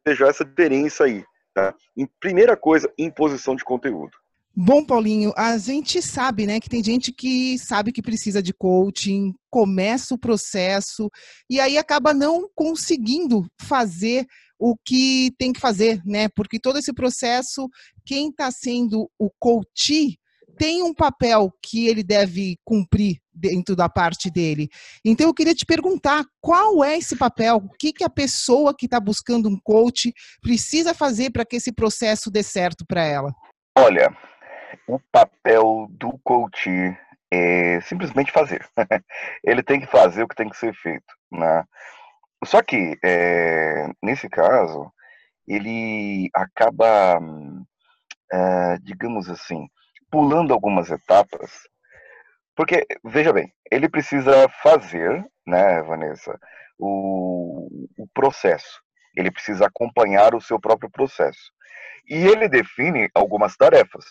essa diferença aí. Tá? Em primeira coisa, imposição de conteúdo. Bom, Paulinho, a gente sabe, né, que tem gente que sabe que precisa de coaching, começa o processo e aí acaba não conseguindo fazer o que tem que fazer, né? Porque todo esse processo, quem está sendo o coach tem um papel que ele deve cumprir dentro da parte dele. Então eu queria te perguntar qual é esse papel, o que, que a pessoa que está buscando um coach precisa fazer para que esse processo dê certo para ela? Olha, o papel do coach é simplesmente fazer. ele tem que fazer o que tem que ser feito, né? Só que é, nesse caso ele acaba, é, digamos assim, pulando algumas etapas, porque, veja bem, ele precisa fazer, né, Vanessa, o, o processo. Ele precisa acompanhar o seu próprio processo. E ele define algumas tarefas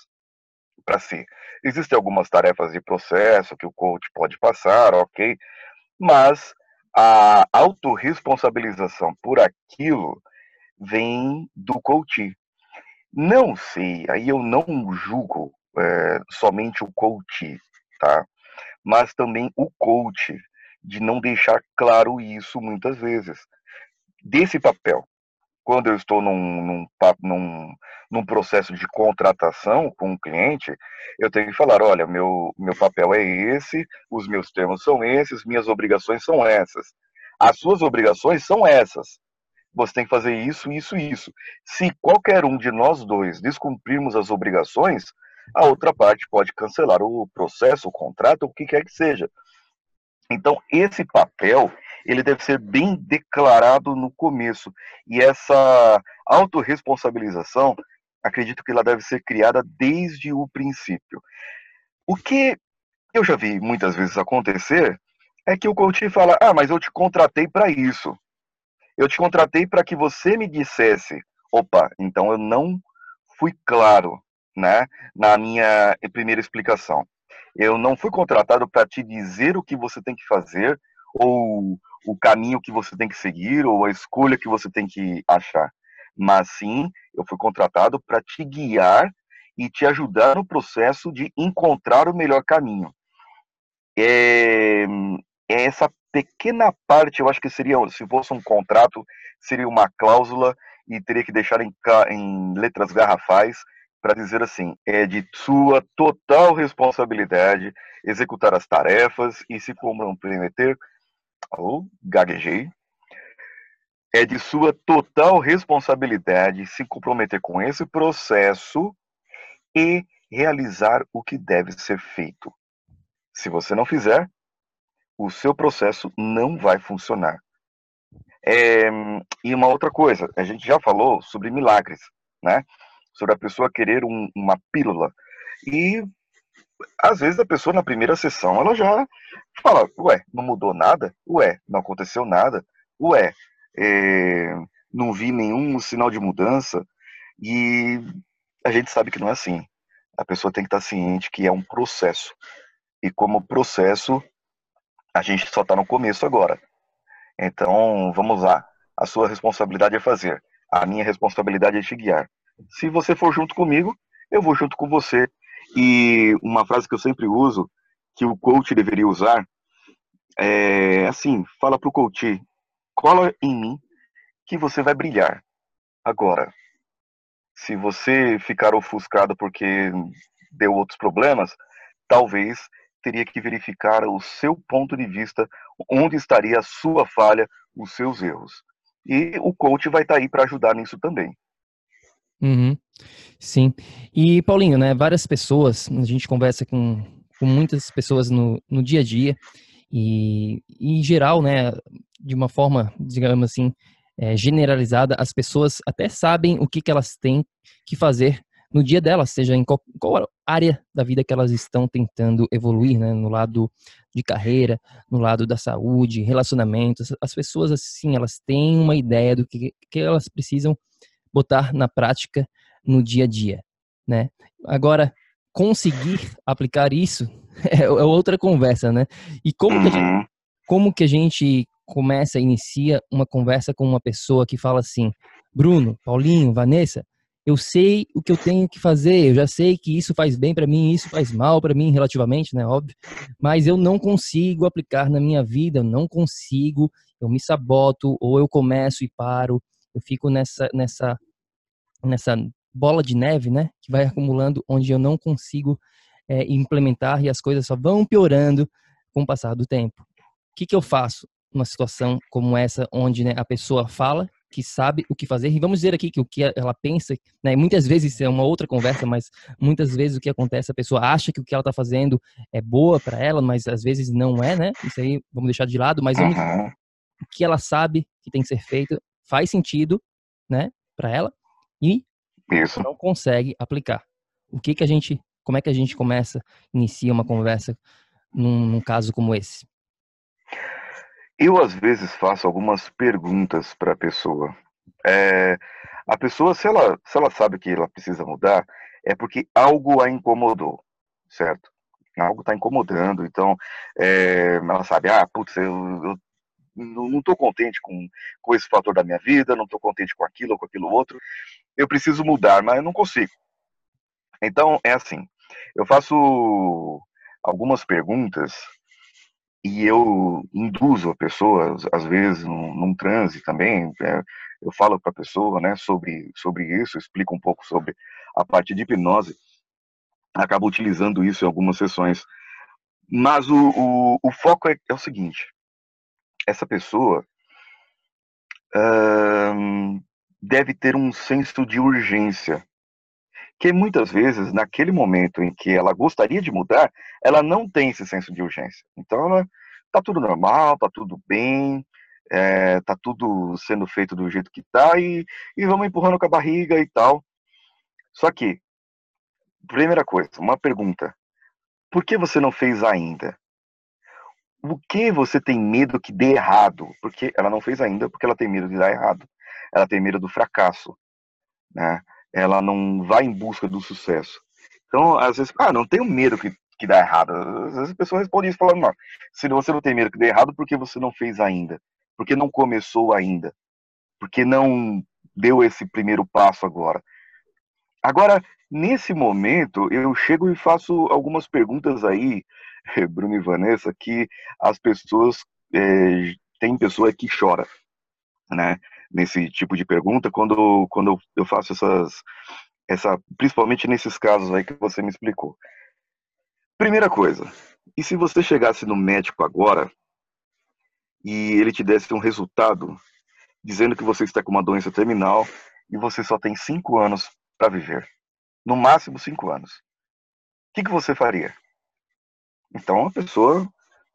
para si. Existem algumas tarefas de processo que o coach pode passar, ok, mas a autorresponsabilização por aquilo vem do coach. Não sei, aí eu não julgo é, somente o coach, tá? Mas também o coach, de não deixar claro isso muitas vezes. Desse papel, quando eu estou num, num, num, num, processo de contratação com um cliente, eu tenho que falar, olha, meu, meu papel é esse, os meus termos são esses, minhas obrigações são essas. As suas obrigações são essas. Você tem que fazer isso, isso isso. Se qualquer um de nós dois descumprirmos as obrigações, a outra parte pode cancelar o processo, o contrato, o que quer que seja. Então, esse papel, ele deve ser bem declarado no começo. E essa autorresponsabilização, acredito que ela deve ser criada desde o princípio. O que eu já vi muitas vezes acontecer é que o coach fala: Ah, mas eu te contratei para isso. Eu te contratei para que você me dissesse: opa, então eu não fui claro né, na minha primeira explicação. Eu não fui contratado para te dizer o que você tem que fazer, ou o caminho que você tem que seguir, ou a escolha que você tem que achar. Mas sim, eu fui contratado para te guiar e te ajudar no processo de encontrar o melhor caminho. É, é essa pequena parte, eu acho que seria, se fosse um contrato, seria uma cláusula e teria que deixar em, em letras garrafais para dizer assim: é de sua total responsabilidade executar as tarefas e se comprometer. Oh, gaguejei. É de sua total responsabilidade se comprometer com esse processo e realizar o que deve ser feito. Se você não fizer, o seu processo não vai funcionar. É, e uma outra coisa, a gente já falou sobre milagres, né? Sobre a pessoa querer um, uma pílula. E às vezes a pessoa na primeira sessão ela já fala, ué, não mudou nada? Ué, não aconteceu nada? Ué, é, não vi nenhum sinal de mudança? E a gente sabe que não é assim. A pessoa tem que estar ciente que é um processo. E como processo, a gente só está no começo agora. Então, vamos lá. A sua responsabilidade é fazer. A minha responsabilidade é te guiar. Se você for junto comigo, eu vou junto com você. E uma frase que eu sempre uso, que o coach deveria usar, é assim: fala para o coach, cola em mim que você vai brilhar. Agora, se você ficar ofuscado porque deu outros problemas, talvez teria que verificar o seu ponto de vista, onde estaria a sua falha, os seus erros. E o coach vai estar tá aí para ajudar nisso também. Uhum. Sim. E, Paulinho, né, várias pessoas, a gente conversa com, com muitas pessoas no, no dia a dia, e, e em geral, né, de uma forma, digamos assim, é, generalizada, as pessoas até sabem o que, que elas têm que fazer no dia delas, seja em qual, qual, área da vida que elas estão tentando evoluir, né? No lado de carreira, no lado da saúde, relacionamentos. As pessoas, assim, elas têm uma ideia do que, que elas precisam botar na prática no dia a dia, né? Agora, conseguir aplicar isso é, é outra conversa, né? E como que, a gente, uhum. como que a gente começa, inicia uma conversa com uma pessoa que fala assim, Bruno, Paulinho, Vanessa, eu sei o que eu tenho que fazer, eu já sei que isso faz bem para mim, isso faz mal para mim relativamente, né, óbvio, mas eu não consigo aplicar na minha vida, eu não consigo, eu me saboto ou eu começo e paro, eu fico nessa, nessa, nessa bola de neve, né? Que vai acumulando, onde eu não consigo é, implementar e as coisas só vão piorando com o passar do tempo. O que, que eu faço numa situação como essa, onde né, a pessoa fala que sabe o que fazer. E vamos dizer aqui que o que ela pensa, né, muitas vezes é uma outra conversa, mas muitas vezes o que acontece, a pessoa acha que o que ela está fazendo é boa para ela, mas às vezes não é, né? Isso aí vamos deixar de lado, mas uhum. o que ela sabe que tem que ser feito faz sentido, né, para ela e Isso. não consegue aplicar. O que que a gente, como é que a gente começa, inicia uma conversa num, num caso como esse? Eu, às vezes, faço algumas perguntas para a pessoa. É, a pessoa, se ela, se ela sabe que ela precisa mudar, é porque algo a incomodou, certo? Algo está incomodando, então é, ela sabe, ah, putz, eu, eu não estou contente com, com esse fator da minha vida, não estou contente com aquilo ou com aquilo outro, eu preciso mudar, mas eu não consigo. Então, é assim, eu faço algumas perguntas e eu induzo a pessoa, às vezes, num, num transe também, é, eu falo para a pessoa né, sobre, sobre isso, explico um pouco sobre a parte de hipnose, acabo utilizando isso em algumas sessões. Mas o, o, o foco é, é, o seguinte: essa pessoa uh, deve ter um senso de urgência. Que muitas vezes, naquele momento em que ela gostaria de mudar, ela não tem esse senso de urgência. Então, ela tá tudo normal, tá tudo bem, é, tá tudo sendo feito do jeito que tá e, e vamos empurrando com a barriga e tal. Só que, primeira coisa, uma pergunta: por que você não fez ainda? O que você tem medo que dê errado? Porque ela não fez ainda porque ela tem medo de dar errado. Ela tem medo do fracasso, né? Ela não vai em busca do sucesso. Então, às vezes, ah, não tenho medo que que dá errado. Às vezes a pessoa responde isso falando, não, se você não tem medo que dê errado, por que você não fez ainda? Porque não começou ainda? Porque não deu esse primeiro passo agora? Agora, nesse momento, eu chego e faço algumas perguntas aí, Bruno e Vanessa, que as pessoas, é, tem pessoa que chora, né? Nesse tipo de pergunta, quando, quando eu faço essas, essa, principalmente nesses casos aí que você me explicou. Primeira coisa, e se você chegasse no médico agora e ele te desse um resultado dizendo que você está com uma doença terminal e você só tem cinco anos para viver, no máximo cinco anos, o que, que você faria? Então a pessoa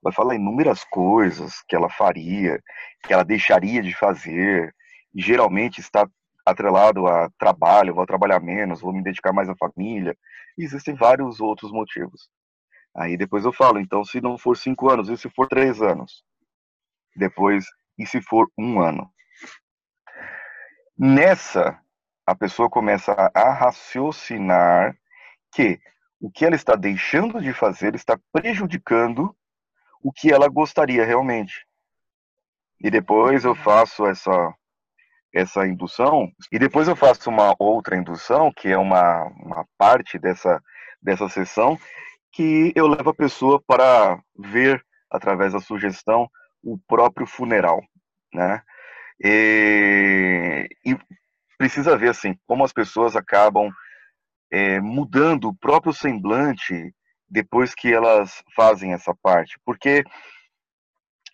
vai falar inúmeras coisas que ela faria, que ela deixaria de fazer, e geralmente está atrelado a trabalho, vou trabalhar menos, vou me dedicar mais à família. E existem vários outros motivos. Aí depois eu falo, então se não for cinco anos, e se for três anos? Depois, e se for um ano? Nessa, a pessoa começa a raciocinar que o que ela está deixando de fazer está prejudicando o que ela gostaria realmente. E depois eu faço essa essa indução e depois eu faço uma outra indução que é uma, uma parte dessa dessa sessão que eu levo a pessoa para ver, através da sugestão, o próprio funeral, né? E, e precisa ver, assim, como as pessoas acabam é, mudando o próprio semblante depois que elas fazem essa parte, porque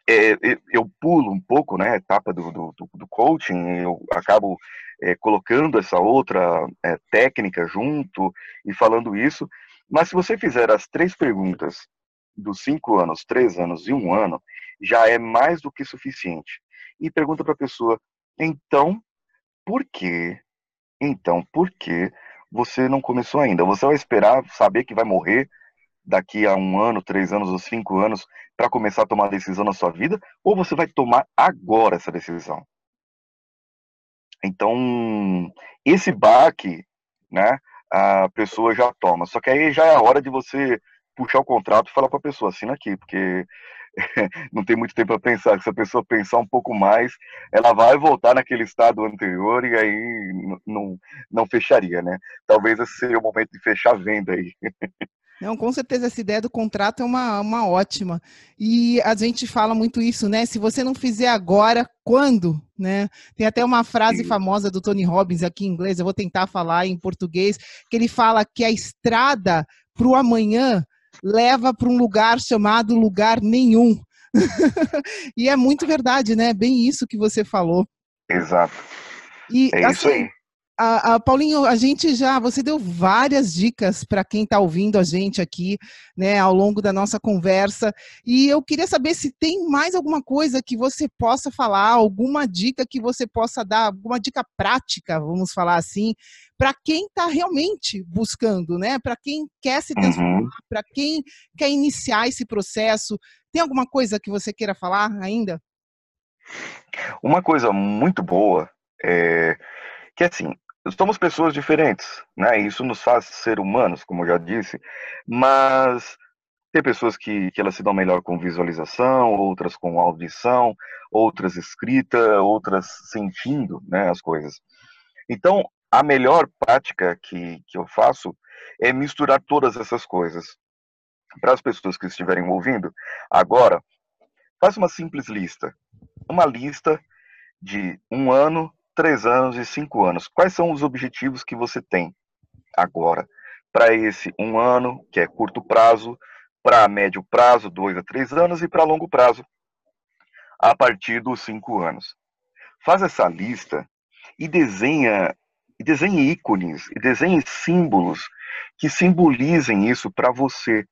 é, eu pulo um pouco, né, a etapa do, do, do coaching, eu acabo é, colocando essa outra é, técnica junto e falando isso, mas se você fizer as três perguntas dos cinco anos, três anos e um ano, já é mais do que suficiente. E pergunta para a pessoa, então, por quê? Então, por que você não começou ainda? Você vai esperar saber que vai morrer daqui a um ano, três anos ou cinco anos para começar a tomar decisão na sua vida? Ou você vai tomar agora essa decisão? Então, esse baque, né, a pessoa já toma. Só que aí já é a hora de você puxar o contrato e falar para a pessoa, assina aqui, porque não tem muito tempo para pensar. Se a pessoa pensar um pouco mais, ela vai voltar naquele estado anterior e aí não, não fecharia, né? Talvez esse seja o momento de fechar a venda aí. Não, com certeza essa ideia do contrato é uma, uma ótima. E a gente fala muito isso, né? Se você não fizer agora, quando? Né? Tem até uma frase famosa do Tony Robbins aqui em inglês, eu vou tentar falar em português, que ele fala que a estrada para o amanhã leva para um lugar chamado lugar nenhum. e é muito verdade, né? Bem isso que você falou. Exato. E, é assim, isso aí. A, a, Paulinho, a gente já, você deu várias dicas para quem está ouvindo a gente aqui, né, ao longo da nossa conversa. E eu queria saber se tem mais alguma coisa que você possa falar, alguma dica que você possa dar, alguma dica prática, vamos falar assim, para quem está realmente buscando, né? Para quem quer se transformar, uhum. para quem quer iniciar esse processo. Tem alguma coisa que você queira falar ainda? Uma coisa muito boa é que assim, somos pessoas diferentes, né? Isso nos faz ser humanos, como eu já disse, mas tem pessoas que, que elas se dão melhor com visualização, outras com audição, outras escrita, outras sentindo né, as coisas. Então, a melhor prática que, que eu faço é misturar todas essas coisas. Para as pessoas que estiverem ouvindo, agora, faça uma simples lista. Uma lista de um ano, três anos e cinco anos. Quais são os objetivos que você tem agora? Para esse um ano, que é curto prazo, para médio prazo, dois a três anos, e para longo prazo, a partir dos cinco anos. Faz essa lista e desenha e desenhe ícones, e desenhe símbolos que simbolizem isso para você,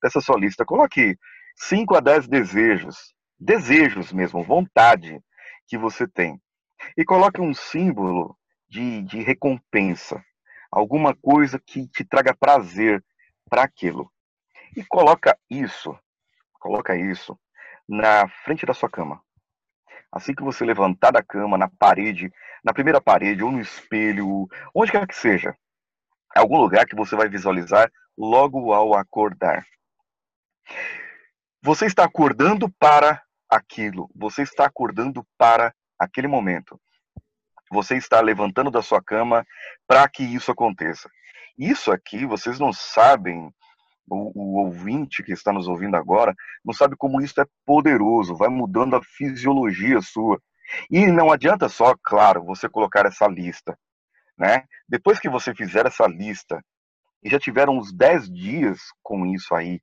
dessa sua lista. Coloque 5 a 10 desejos, desejos mesmo, vontade que você tem. E coloque um símbolo de, de recompensa, alguma coisa que te traga prazer para aquilo. E coloca isso, coloca isso na frente da sua cama. Assim que você levantar da cama, na parede, na primeira parede ou no espelho, onde quer que seja, algum lugar que você vai visualizar logo ao acordar. Você está acordando para aquilo, você está acordando para aquele momento. Você está levantando da sua cama para que isso aconteça. Isso aqui, vocês não sabem o, o, ouvinte que está nos ouvindo agora não sabe como isso é poderoso, vai mudando a fisiologia sua. E não adianta só, claro, você colocar essa lista, né? Depois que você fizer essa lista e já tiveram uns 10 dias com isso aí,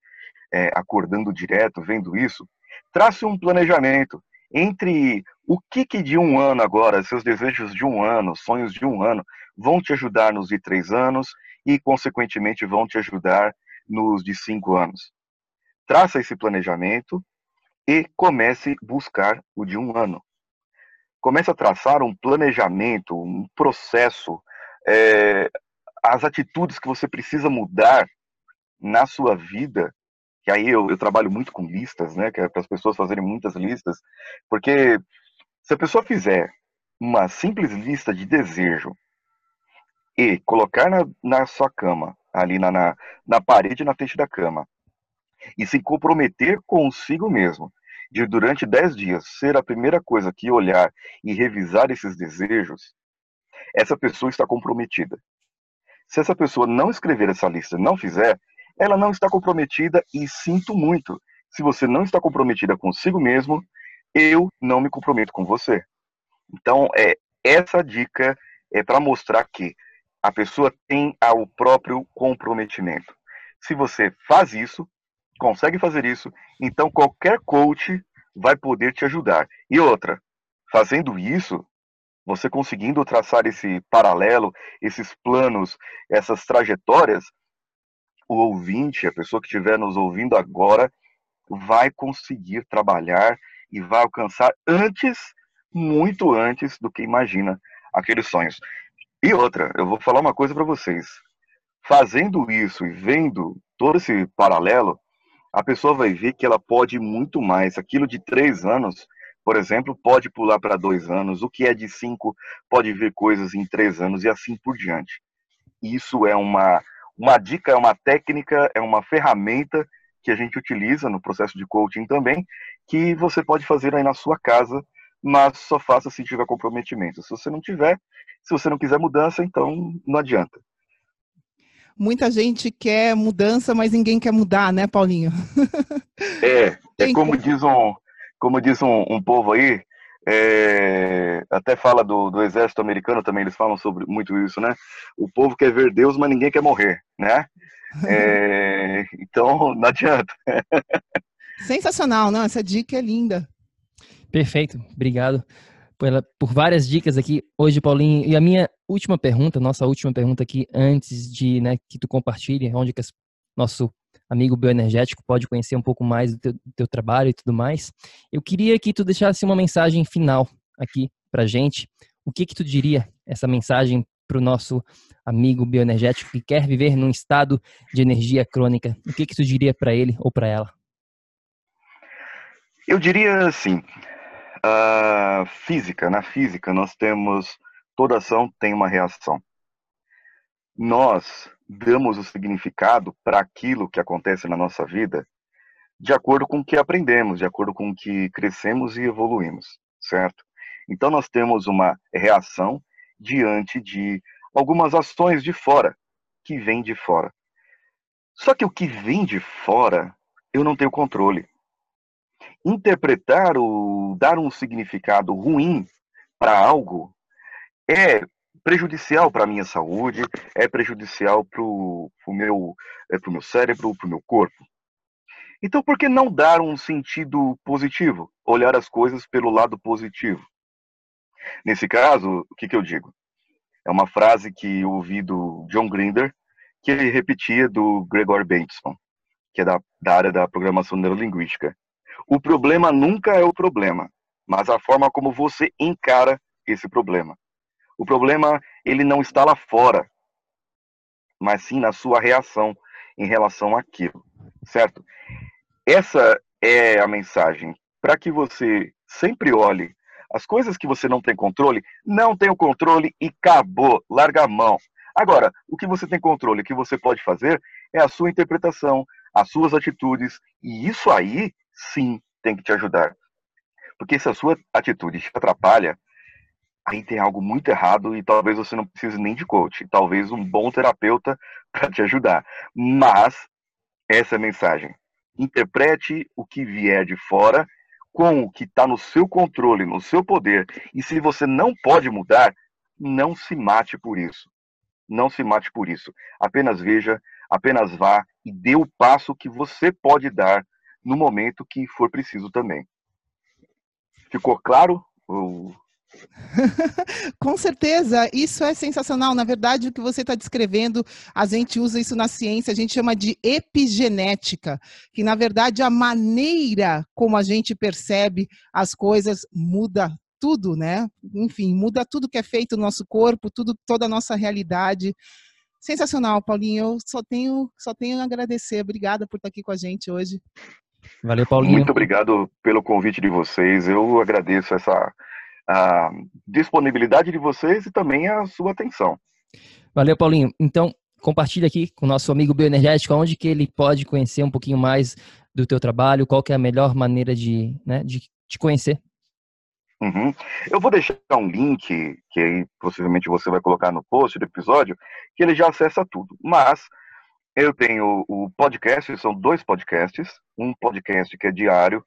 é, acordando direto, vendo isso, trace um planejamento entre o que, que de um ano agora, seus desejos de um ano, sonhos de um ano, vão te ajudar nos de três anos e, consequentemente, vão te ajudar nos de cinco anos. Traça esse planejamento e comece a buscar o de um ano. Comece a traçar um planejamento, um processo, é, as atitudes que você precisa mudar na sua vida. Que aí eu, eu trabalho muito com listas, né? Que é para as pessoas fazerem muitas listas, porque se a pessoa fizer uma simples lista de desejo e colocar na, na sua cama ali na, na, na parede na frente da cama e se comprometer consigo mesmo de durante dez dias ser a primeira coisa que olhar e revisar esses desejos, essa pessoa está comprometida. Se essa pessoa não escrever essa lista, não fizer, ela não está comprometida e sinto muito. Se você não está comprometida consigo mesmo, eu não me comprometo com você. Então, é essa dica é para mostrar que a pessoa tem o próprio comprometimento. Se você faz isso, consegue fazer isso, então qualquer coach vai poder te ajudar. E outra, fazendo isso, você conseguindo traçar esse paralelo, esses planos, essas trajetórias, o ouvinte, a pessoa que estiver nos ouvindo agora, vai conseguir trabalhar e vai alcançar antes, muito antes do que imagina aqueles sonhos. E outra, eu vou falar uma coisa para vocês. Fazendo isso e vendo todo esse paralelo, a pessoa vai ver que ela pode muito mais. Aquilo de três anos, por exemplo, pode pular para dois anos. O que é de cinco pode ver coisas em três anos e assim por diante. Isso é uma, uma dica, é uma técnica, é uma ferramenta que a gente utiliza no processo de coaching também, que você pode fazer aí na sua casa mas só faça se tiver comprometimento. Se você não tiver, se você não quiser mudança, então não adianta. Muita gente quer mudança, mas ninguém quer mudar, né, Paulinho? É, é como diz um, como diz um, um povo aí, é, até fala do, do, exército americano também, eles falam sobre muito isso, né? O povo quer ver Deus, mas ninguém quer morrer, né? É, então, não adianta. Sensacional, não? Essa dica é linda. Perfeito, obrigado por, por várias dicas aqui hoje, Paulinho. E a minha última pergunta, nossa última pergunta aqui, antes de né, que tu compartilhe, onde que as, nosso amigo bioenergético pode conhecer um pouco mais do teu, do teu, trabalho e tudo mais. Eu queria que tu deixasse uma mensagem final aqui pra gente. O que que tu diria essa mensagem para o nosso amigo bioenergético que quer viver num estado de energia crônica? O que que tu diria para ele ou para ela? Eu diria assim, a física, na física nós temos toda ação tem uma reação. Nós damos o significado para aquilo que acontece na nossa vida de acordo com o que aprendemos, de acordo com o que crescemos e evoluímos, certo? Então nós temos uma reação diante de algumas ações de fora, que vêm de fora. Só que o que vem de fora, eu não tenho controle. Interpretar ou dar um significado ruim para algo é prejudicial para a minha saúde, é prejudicial para o meu, é, meu cérebro, para o meu corpo. Então, por que não dar um sentido positivo? Olhar as coisas pelo lado positivo. Nesse caso, o que, que eu digo? É uma frase que ouvi do John Grinder, que ele repetia do Gregor Bateson, que é da, da área da programação neurolinguística. O problema nunca é o problema, mas a forma como você encara esse problema. O problema, ele não está lá fora, mas sim na sua reação em relação àquilo, certo? Essa é a mensagem, para que você sempre olhe as coisas que você não tem controle, não tem o controle e acabou, larga a mão. Agora, o que você tem controle, o que você pode fazer é a sua interpretação, as suas atitudes, e isso aí sim tem que te ajudar. Porque se a sua atitude te atrapalha, aí tem algo muito errado e talvez você não precise nem de coach, talvez um bom terapeuta para te ajudar. Mas essa é a mensagem. Interprete o que vier de fora com o que está no seu controle, no seu poder, e se você não pode mudar, não se mate por isso. Não se mate por isso. Apenas veja, apenas vá e dê o passo que você pode dar no momento que for preciso também. Ficou claro? Com certeza, isso é sensacional. Na verdade, o que você está descrevendo, a gente usa isso na ciência, a gente chama de epigenética, que na verdade a maneira como a gente percebe as coisas muda tudo, né? Enfim, muda tudo que é feito no nosso corpo, tudo, toda a nossa realidade. Sensacional, Paulinho. Eu só tenho, só tenho a agradecer. Obrigada por estar aqui com a gente hoje. Valeu, Paulinho. Muito obrigado pelo convite de vocês. Eu agradeço essa a disponibilidade de vocês e também a sua atenção. Valeu, Paulinho. Então, compartilha aqui com o nosso amigo bioenergético onde que ele pode conhecer um pouquinho mais do teu trabalho, qual que é a melhor maneira de, né, de te conhecer. Uhum. Eu vou deixar um link, que aí possivelmente você vai colocar no post do episódio, que ele já acessa tudo. Mas eu tenho o podcast, são dois podcasts. Um podcast que é diário,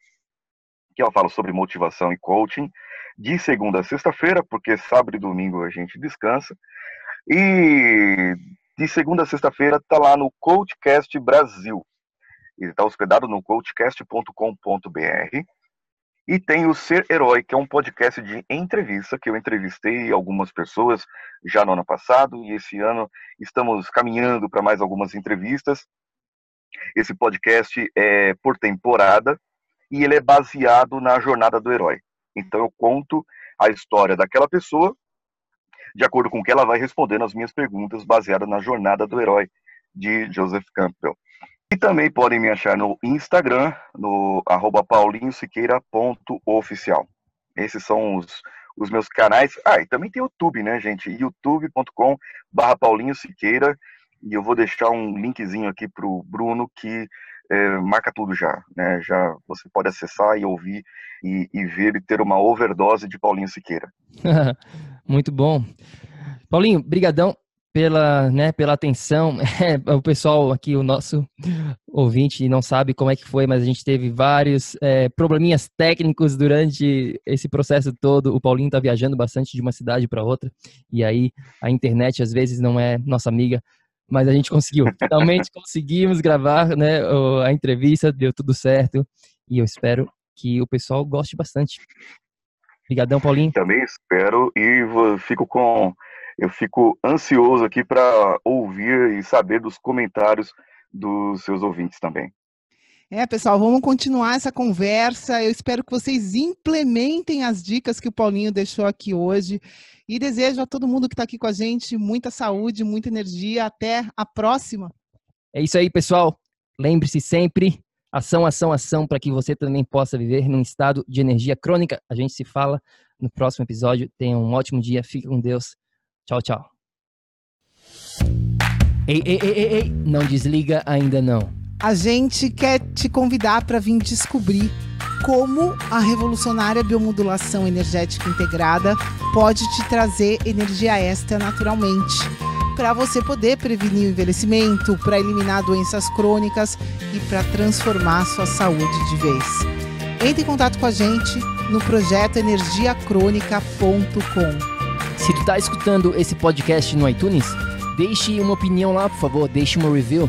que eu falo sobre motivação e coaching, de segunda a sexta-feira, porque sábado e domingo a gente descansa. E de segunda a sexta-feira está lá no Coachcast Brasil. Ele está hospedado no coachcast.com.br. E tem o Ser Herói, que é um podcast de entrevista, que eu entrevistei algumas pessoas já no ano passado, e esse ano estamos caminhando para mais algumas entrevistas. Esse podcast é por temporada, e ele é baseado na jornada do herói. Então eu conto a história daquela pessoa de acordo com o que ela vai respondendo as minhas perguntas baseada na jornada do herói de Joseph Campbell. E também podem me achar no Instagram, no arroba paulinhosiqueira.oficial. Esses são os, os meus canais. Ah, e também tem YouTube, né, gente? youtube.com barra. E eu vou deixar um linkzinho aqui para o Bruno que é, marca tudo já, né? Já você pode acessar e ouvir e, e ver e ter uma overdose de Paulinho Siqueira. Muito bom. Paulinho, brigadão pela, né, pela atenção. É, o pessoal aqui, o nosso ouvinte, não sabe como é que foi, mas a gente teve vários é, probleminhas técnicos durante esse processo todo. O Paulinho está viajando bastante de uma cidade para outra, e aí a internet às vezes não é nossa amiga mas a gente conseguiu. Finalmente conseguimos gravar né, a entrevista, deu tudo certo e eu espero que o pessoal goste bastante. Obrigadão, Paulinho. Também espero e fico com eu fico ansioso aqui para ouvir e saber dos comentários dos seus ouvintes também. É, pessoal, vamos continuar essa conversa. Eu espero que vocês implementem as dicas que o Paulinho deixou aqui hoje. E desejo a todo mundo que está aqui com a gente muita saúde, muita energia. Até a próxima. É isso aí, pessoal. Lembre-se sempre: ação, ação, ação, para que você também possa viver num estado de energia crônica. A gente se fala no próximo episódio. Tenha um ótimo dia. Fique com Deus. Tchau, tchau. Ei, ei, ei, ei, ei, não desliga ainda não a gente quer te convidar para vir descobrir como a revolucionária biomodulação energética integrada pode te trazer energia extra naturalmente, para você poder prevenir o envelhecimento, para eliminar doenças crônicas e para transformar sua saúde de vez. Entre em contato com a gente no projeto energiacrônica.com. Se tu está escutando esse podcast no iTunes, deixe uma opinião lá, por favor, deixe uma review